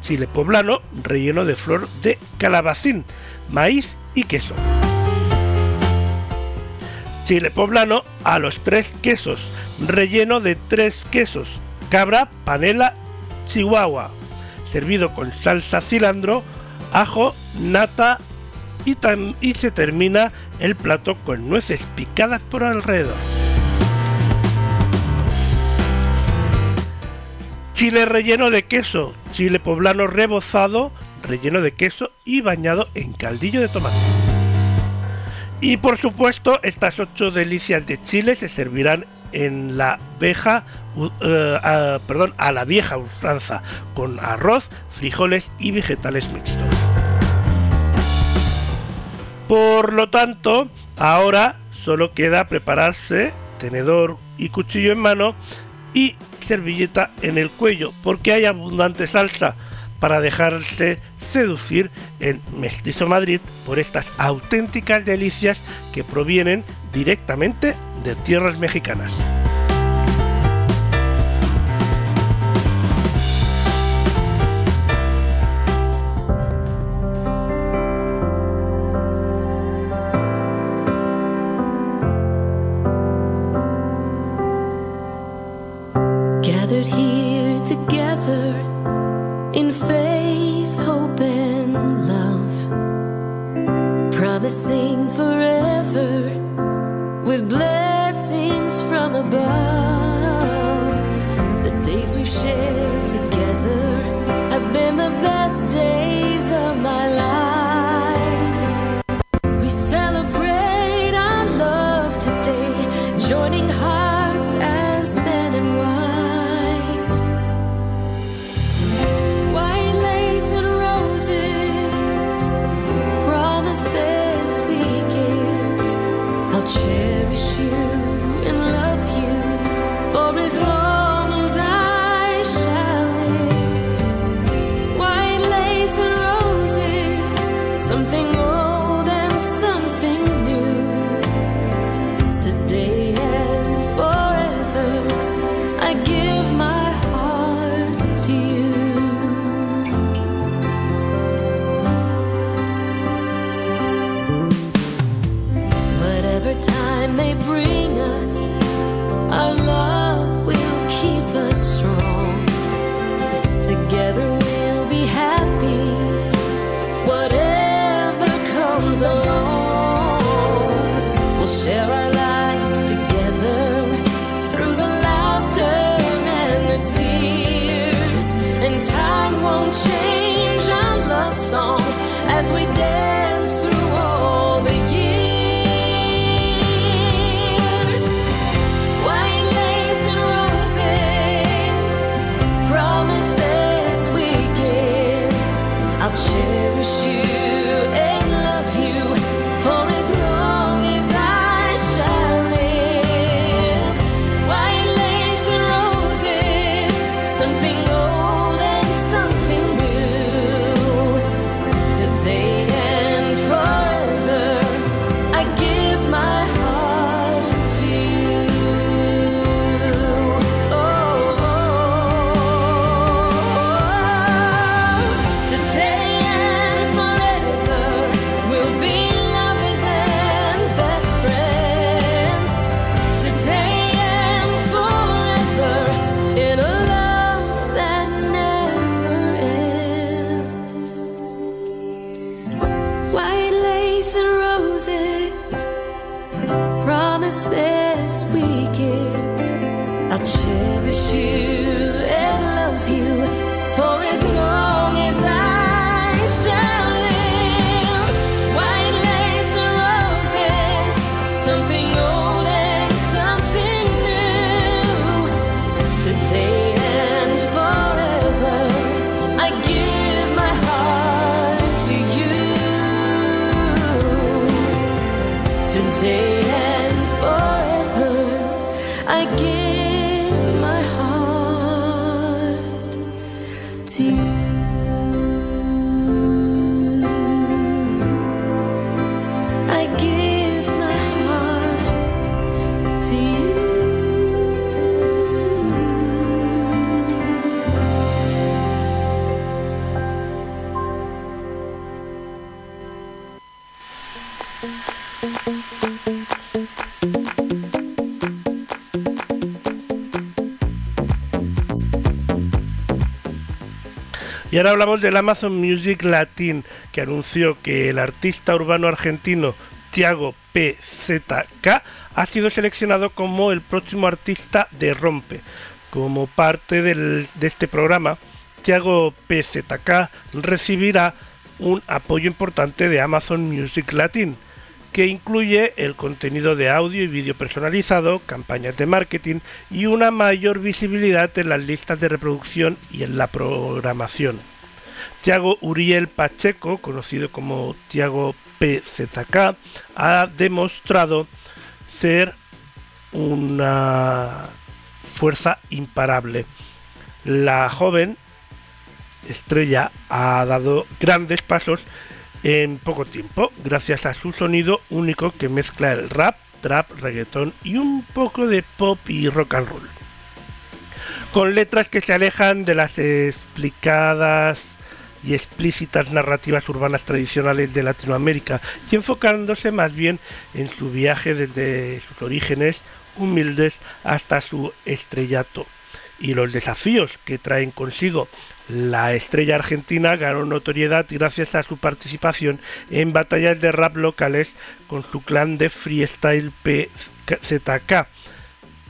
Chile poblano relleno de flor de calabacín, maíz y queso. Chile poblano a los tres quesos, relleno de tres quesos, cabra, panela, chihuahua, servido con salsa cilantro, ajo, nata y, y se termina el plato con nueces picadas por alrededor. Chile relleno de queso, chile poblano rebozado, relleno de queso y bañado en caldillo de tomate. Y por supuesto, estas ocho delicias de Chile se servirán en la veja, a, perdón, a la vieja usanza, con arroz, frijoles y vegetales mixtos. Por lo tanto, ahora solo queda prepararse tenedor y cuchillo en mano y servilleta en el cuello, porque hay abundante salsa para dejarse seducir en Mestizo Madrid por estas auténticas delicias que provienen directamente de tierras mexicanas. day Ahora hablamos del Amazon Music Latin, que anunció que el artista urbano argentino Tiago PZK ha sido seleccionado como el próximo artista de Rompe. Como parte de este programa, Tiago PZK recibirá un apoyo importante de Amazon Music Latin, que incluye el contenido de audio y vídeo personalizado, campañas de marketing y una mayor visibilidad en las listas de reproducción y en la programación. Tiago Uriel Pacheco, conocido como Tiago PZK, ha demostrado ser una fuerza imparable. La joven estrella ha dado grandes pasos en poco tiempo, gracias a su sonido único que mezcla el rap, trap, reggaetón y un poco de pop y rock and roll. Con letras que se alejan de las explicadas y explícitas narrativas urbanas tradicionales de Latinoamérica y enfocándose más bien en su viaje desde sus orígenes humildes hasta su estrellato y los desafíos que traen consigo. La estrella argentina ganó notoriedad gracias a su participación en batallas de rap locales con su clan de freestyle PZK,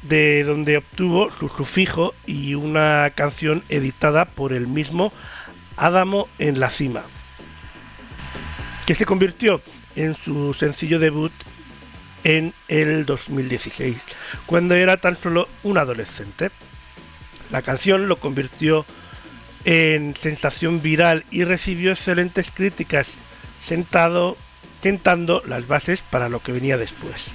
de donde obtuvo su sufijo y una canción editada por el mismo Adamo en la cima, que se convirtió en su sencillo debut en el 2016, cuando era tan solo un adolescente. La canción lo convirtió en sensación viral y recibió excelentes críticas, sentado, sentando las bases para lo que venía después.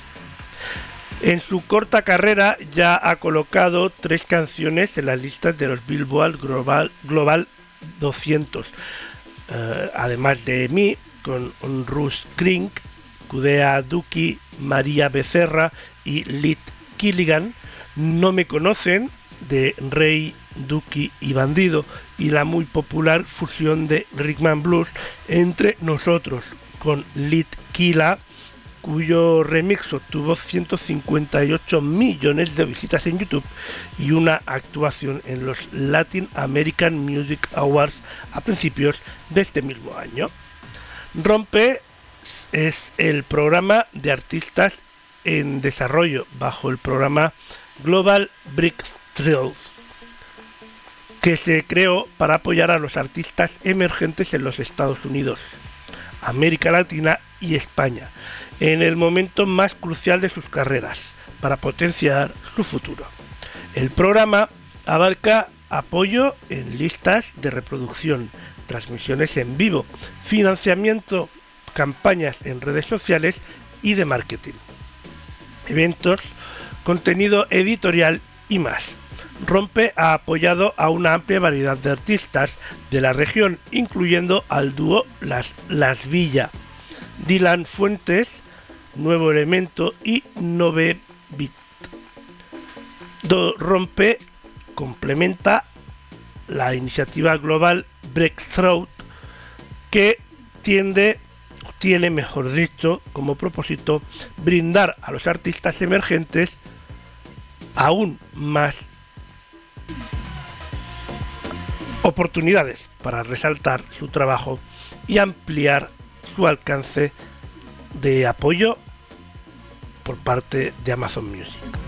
En su corta carrera ya ha colocado tres canciones en las listas de los Billboard Global, Global 200, eh, además de mí, con Rush Krink, Kudea Duki, María Becerra y Lit Killigan. No me conocen de Rey, Duki y Bandido y la muy popular fusión de Rickman Blues entre nosotros con Lit Killa cuyo remix obtuvo 158 millones de visitas en YouTube y una actuación en los Latin American Music Awards a principios de este mismo año. Rompe es el programa de artistas en desarrollo bajo el programa Global Breakthroughs que se creó para apoyar a los artistas emergentes en los Estados Unidos, América Latina y España en el momento más crucial de sus carreras para potenciar su futuro. El programa abarca apoyo en listas de reproducción, transmisiones en vivo, financiamiento, campañas en redes sociales y de marketing, eventos, contenido editorial y más. Rompe ha apoyado a una amplia variedad de artistas de la región, incluyendo al dúo Las, Las Villa, Dylan Fuentes, Nuevo Elemento y Nove Beat. Do Rompe complementa la iniciativa global Breakthrough que tiende tiene, mejor dicho, como propósito brindar a los artistas emergentes aún más oportunidades para resaltar su trabajo y ampliar su alcance de apoyo por parte de Amazon Music.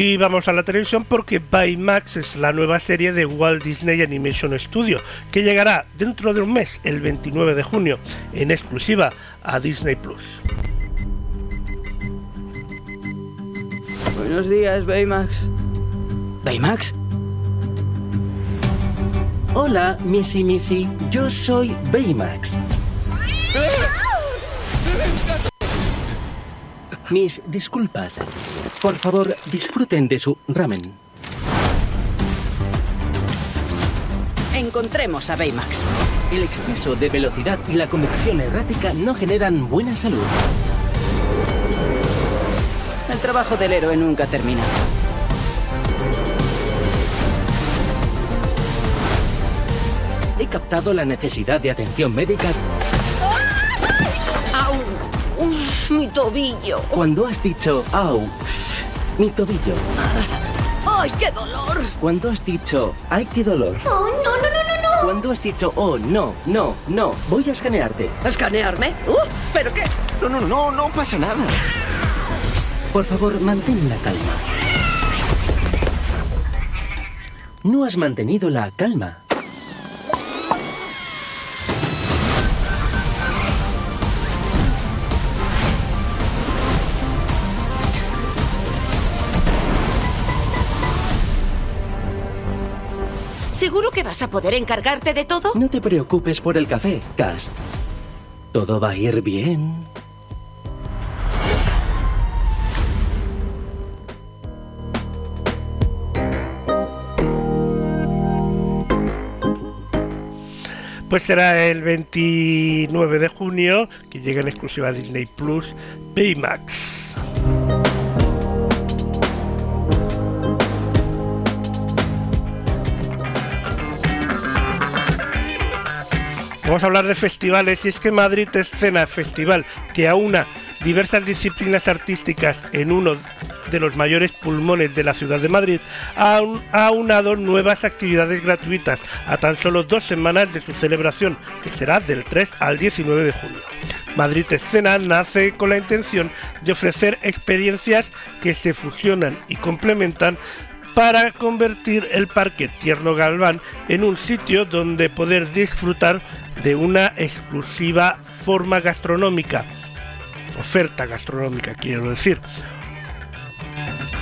Y vamos a la televisión porque Baymax es la nueva serie de Walt Disney Animation Studio que llegará dentro de un mes, el 29 de junio, en exclusiva a Disney Plus. Buenos días, Baymax. ¿Baymax? Hola, Missy Missy. Yo soy Baymax. Mis disculpas. Por favor, disfruten de su ramen. Encontremos a Baymax. El exceso de velocidad y la conducción errática no generan buena salud. El trabajo del héroe nunca termina. He captado la necesidad de atención médica mi tobillo. cuando has dicho ¡au! Mi tobillo. ¡Ay, qué dolor! Cuando has dicho ¡ay, qué dolor! ¡Oh, no, no, no, no, no! Cuando has dicho ¡oh, no, no, no! Voy a escanearte. ¿Escanearme? ¿Pero qué? No, no, no, no pasa nada. Por favor, mantén la calma. No has mantenido la calma. Vas a poder encargarte de todo? No te preocupes por el café, Cass. Todo va a ir bien. Pues será el 29 de junio que llega en exclusiva a Disney Plus Baymax. Vamos a hablar de festivales y es que Madrid Escena Festival que aúna diversas disciplinas artísticas en uno de los mayores pulmones de la ciudad de Madrid, ha un- ha aunado nuevas actividades gratuitas a tan solo dos semanas de su celebración, que será del 3 al 19 de junio. Madrid Escena nace con la intención de ofrecer experiencias que se fusionan y complementan para convertir el Parque Tierno Galván en un sitio donde poder disfrutar de una exclusiva forma gastronómica, oferta gastronómica quiero decir,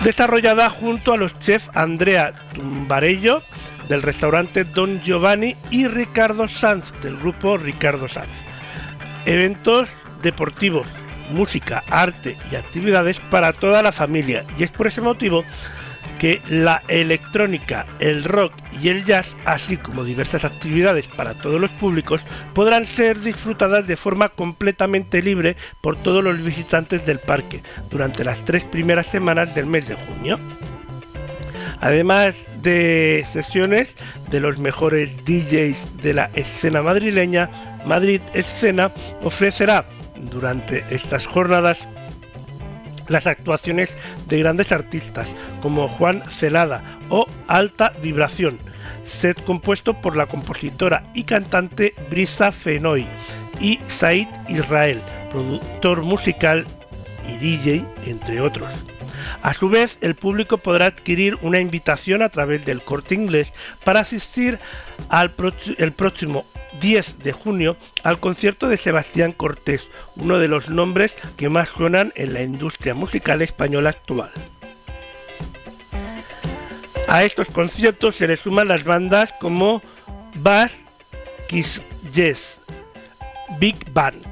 desarrollada junto a los chefs Andrea Tumbarello del restaurante Don Giovanni y Ricardo Sanz del grupo Ricardo Sanz. Eventos deportivos, música, arte y actividades para toda la familia. Y es por ese motivo que la electrónica, el rock y el jazz, así como diversas actividades para todos los públicos, podrán ser disfrutadas de forma completamente libre por todos los visitantes del parque durante las tres primeras semanas del mes de junio. Además de sesiones de los mejores DJs de la escena madrileña, Madrid Escena ofrecerá durante estas jornadas las actuaciones de grandes artistas como Juan Celada o Alta Vibración, set compuesto por la compositora y cantante Brisa Fenoy y Said Israel, productor musical y DJ, entre otros. A su vez, el público podrá adquirir una invitación a través del corte inglés para asistir al el próximo 10 de junio al concierto de Sebastián Cortés, uno de los nombres que más suenan en la industria musical española actual. A estos conciertos se le suman las bandas como Bass Kiss Yes, Big Band,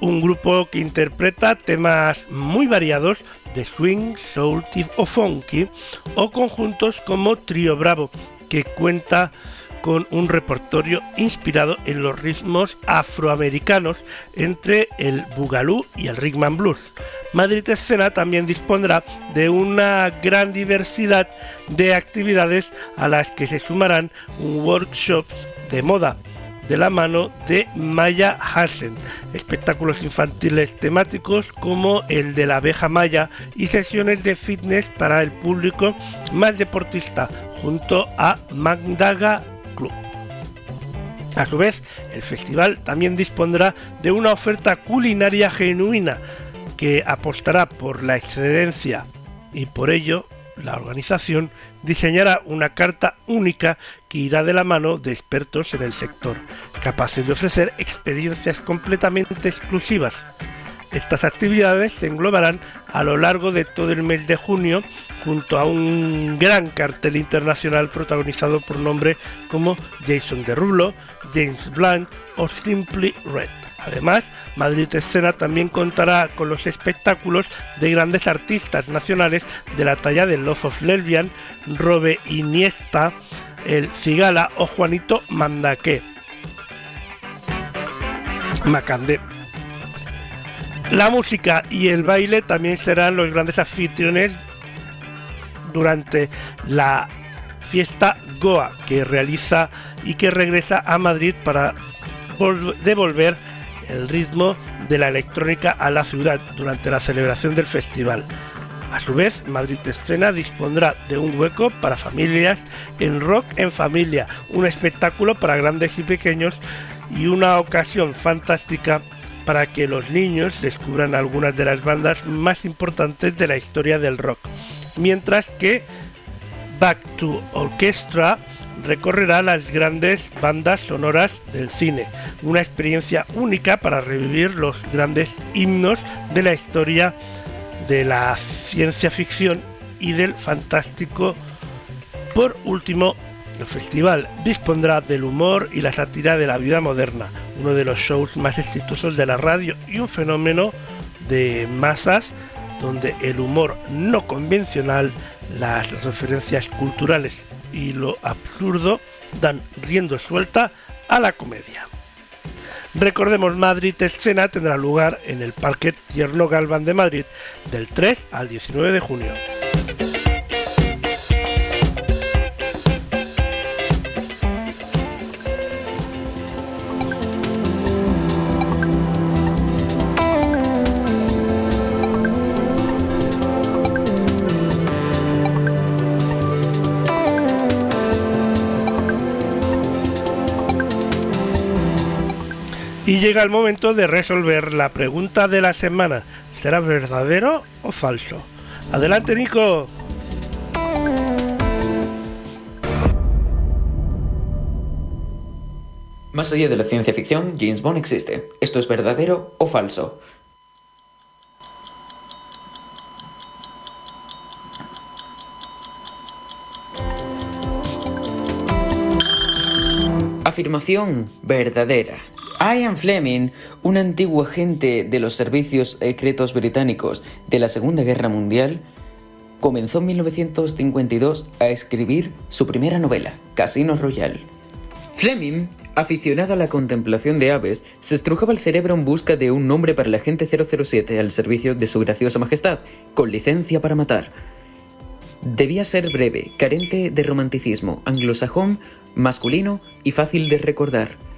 un grupo que interpreta temas muy variados de swing, soul o funky, o conjuntos como Trio Bravo, que cuenta con un repertorio inspirado en los ritmos afroamericanos entre el boogaloo y el rhythm blues. Madrid Escena también dispondrá de una gran diversidad de actividades a las que se sumarán workshops de moda de la mano de Maya Hassen, espectáculos infantiles temáticos como el de la abeja Maya y sesiones de fitness para el público más deportista junto a Magdaga Club. A su vez, el festival también dispondrá de una oferta culinaria genuina que apostará por la excelencia y por ello la organización diseñará una carta única que irá de la mano de expertos en el sector, capaces de ofrecer experiencias completamente exclusivas. Estas actividades se englobarán a lo largo de todo el mes de junio junto a un gran cartel internacional protagonizado por nombres como Jason Derulo, James Blunt o Simply Red. Además, Madrid Escena también contará con los espectáculos de grandes artistas nacionales de la talla de Love of Lesbian, Robe Iniesta, el Cigala o Juanito Mandaque. Macandé. La música y el baile también serán los grandes anfitriones durante la fiesta Goa que realiza y que regresa a Madrid para devolver el ritmo de la electrónica a la ciudad durante la celebración del festival. A su vez, Madrid Escena dispondrá de un hueco para familias en Rock en Familia, un espectáculo para grandes y pequeños y una ocasión fantástica para que los niños descubran algunas de las bandas más importantes de la historia del rock. Mientras que Back to Orchestra recorrerá las grandes bandas sonoras del cine, una experiencia única para revivir los grandes himnos de la historia de la ciencia ficción y del fantástico. Por último, el festival dispondrá del humor y la sátira de la vida moderna, uno de los shows más exitosos de la radio y un fenómeno de masas donde el humor no convencional, las referencias culturales y lo absurdo dan riendo suelta a la comedia. Recordemos, Madrid Escena tendrá lugar en el Parque Tierno Galván de Madrid del 3 al 19 de junio. Y llega el momento de resolver la pregunta de la semana. ¿Será verdadero o falso? Adelante, Nico. Más allá de la ciencia ficción, James Bond existe. ¿Esto es verdadero o falso? Afirmación verdadera. Ian Fleming, un antiguo agente de los servicios secretos británicos de la Segunda Guerra Mundial, comenzó en 1952 a escribir su primera novela, Casino Royale. Fleming, aficionado a la contemplación de aves, se estrujaba el cerebro en busca de un nombre para el agente 007 al servicio de su graciosa majestad, con licencia para matar. Debía ser breve, carente de romanticismo, anglosajón, masculino y fácil de recordar.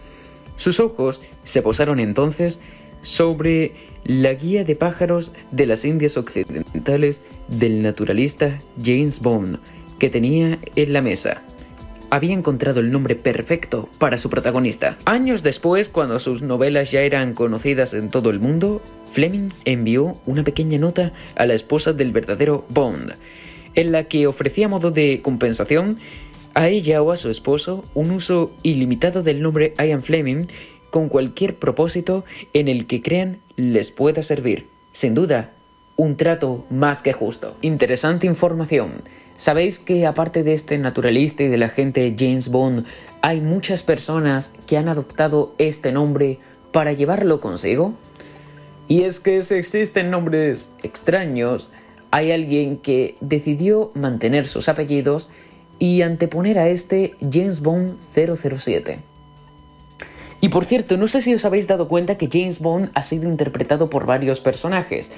Sus ojos se posaron entonces sobre la guía de pájaros de las Indias Occidentales del naturalista James Bond que tenía en la mesa. había encontrado el nombre perfecto para su protagonista. Años después, cuando sus novelas ya eran conocidas en todo el mundo, Fleming envió una pequeña nota a la esposa del verdadero Bond, en la que ofrecía modo de compensación a ella o a su esposo un uso ilimitado del nombre Ian Fleming con cualquier propósito en el que crean les pueda servir. Sin duda, un trato más que justo. Interesante información. ¿Sabéis que aparte de este naturalista y de la gente James Bond, hay muchas personas que han adoptado este nombre para llevarlo consigo? Y es que si existen nombres extraños, hay alguien que decidió mantener sus apellidos y anteponer a este James Bond 007. Y por cierto, no sé si os habéis dado cuenta que James Bond ha sido interpretado por varios personajes.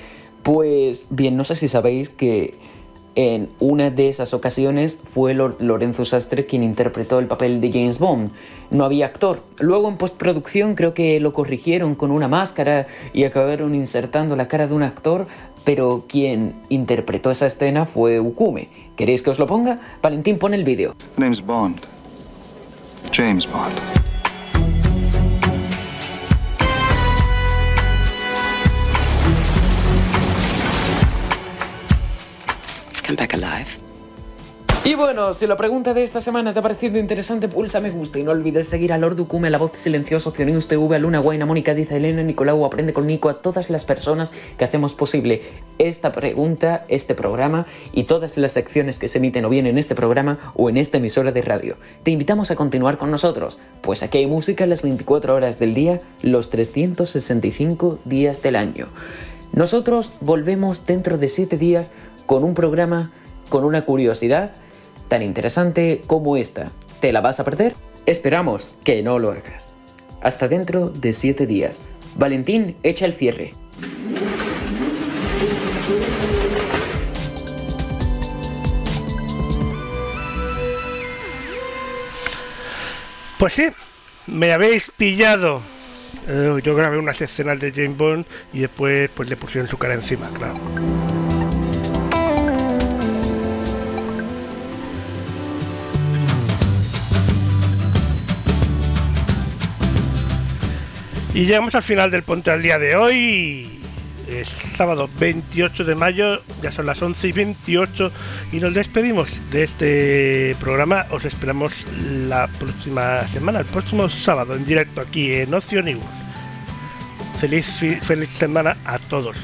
Pues bien, no sé si sabéis que en una de esas ocasiones fue Lorenzo Sastre quien interpretó el papel de James Bond. No había actor. Luego en postproducción creo que lo corrigieron con una máscara y acabaron insertando la cara de un actor, pero quien interpretó esa escena fue Ukume. ¿Queréis que os lo ponga? Valentín, pone el vídeo. Name's Bond. James Bond. Come back alive. Y bueno, si la pregunta de esta semana te ha parecido interesante, pulsa me gusta y no olvides seguir a Lord Ducume, la voz silenciosa, Opcionews TV, a Luna Guaina, Mónica Diza, Elena, Nicolau, Aprende con Nico, a todas las personas que hacemos posible esta pregunta, este programa y todas las secciones que se emiten o bien en este programa o en esta emisora de radio. Te invitamos a continuar con nosotros, pues aquí hay música las 24 horas del día, los 365 días del año. Nosotros volvemos dentro de 7 días con un programa con una curiosidad tan interesante como esta. ¿Te la vas a perder? Esperamos que no lo hagas. Hasta dentro de 7 días. Valentín, echa el cierre. Pues sí, me habéis pillado. Eh, yo grabé unas escenas de James Bond y después pues le pusieron su cara encima, claro. Y llegamos al final del Ponte al día de hoy. Es sábado 28 de mayo, ya son las 11 y 28 y nos despedimos de este programa. Os esperamos la próxima semana, el próximo sábado en directo aquí en Ocio News. Feliz, feliz semana a todos.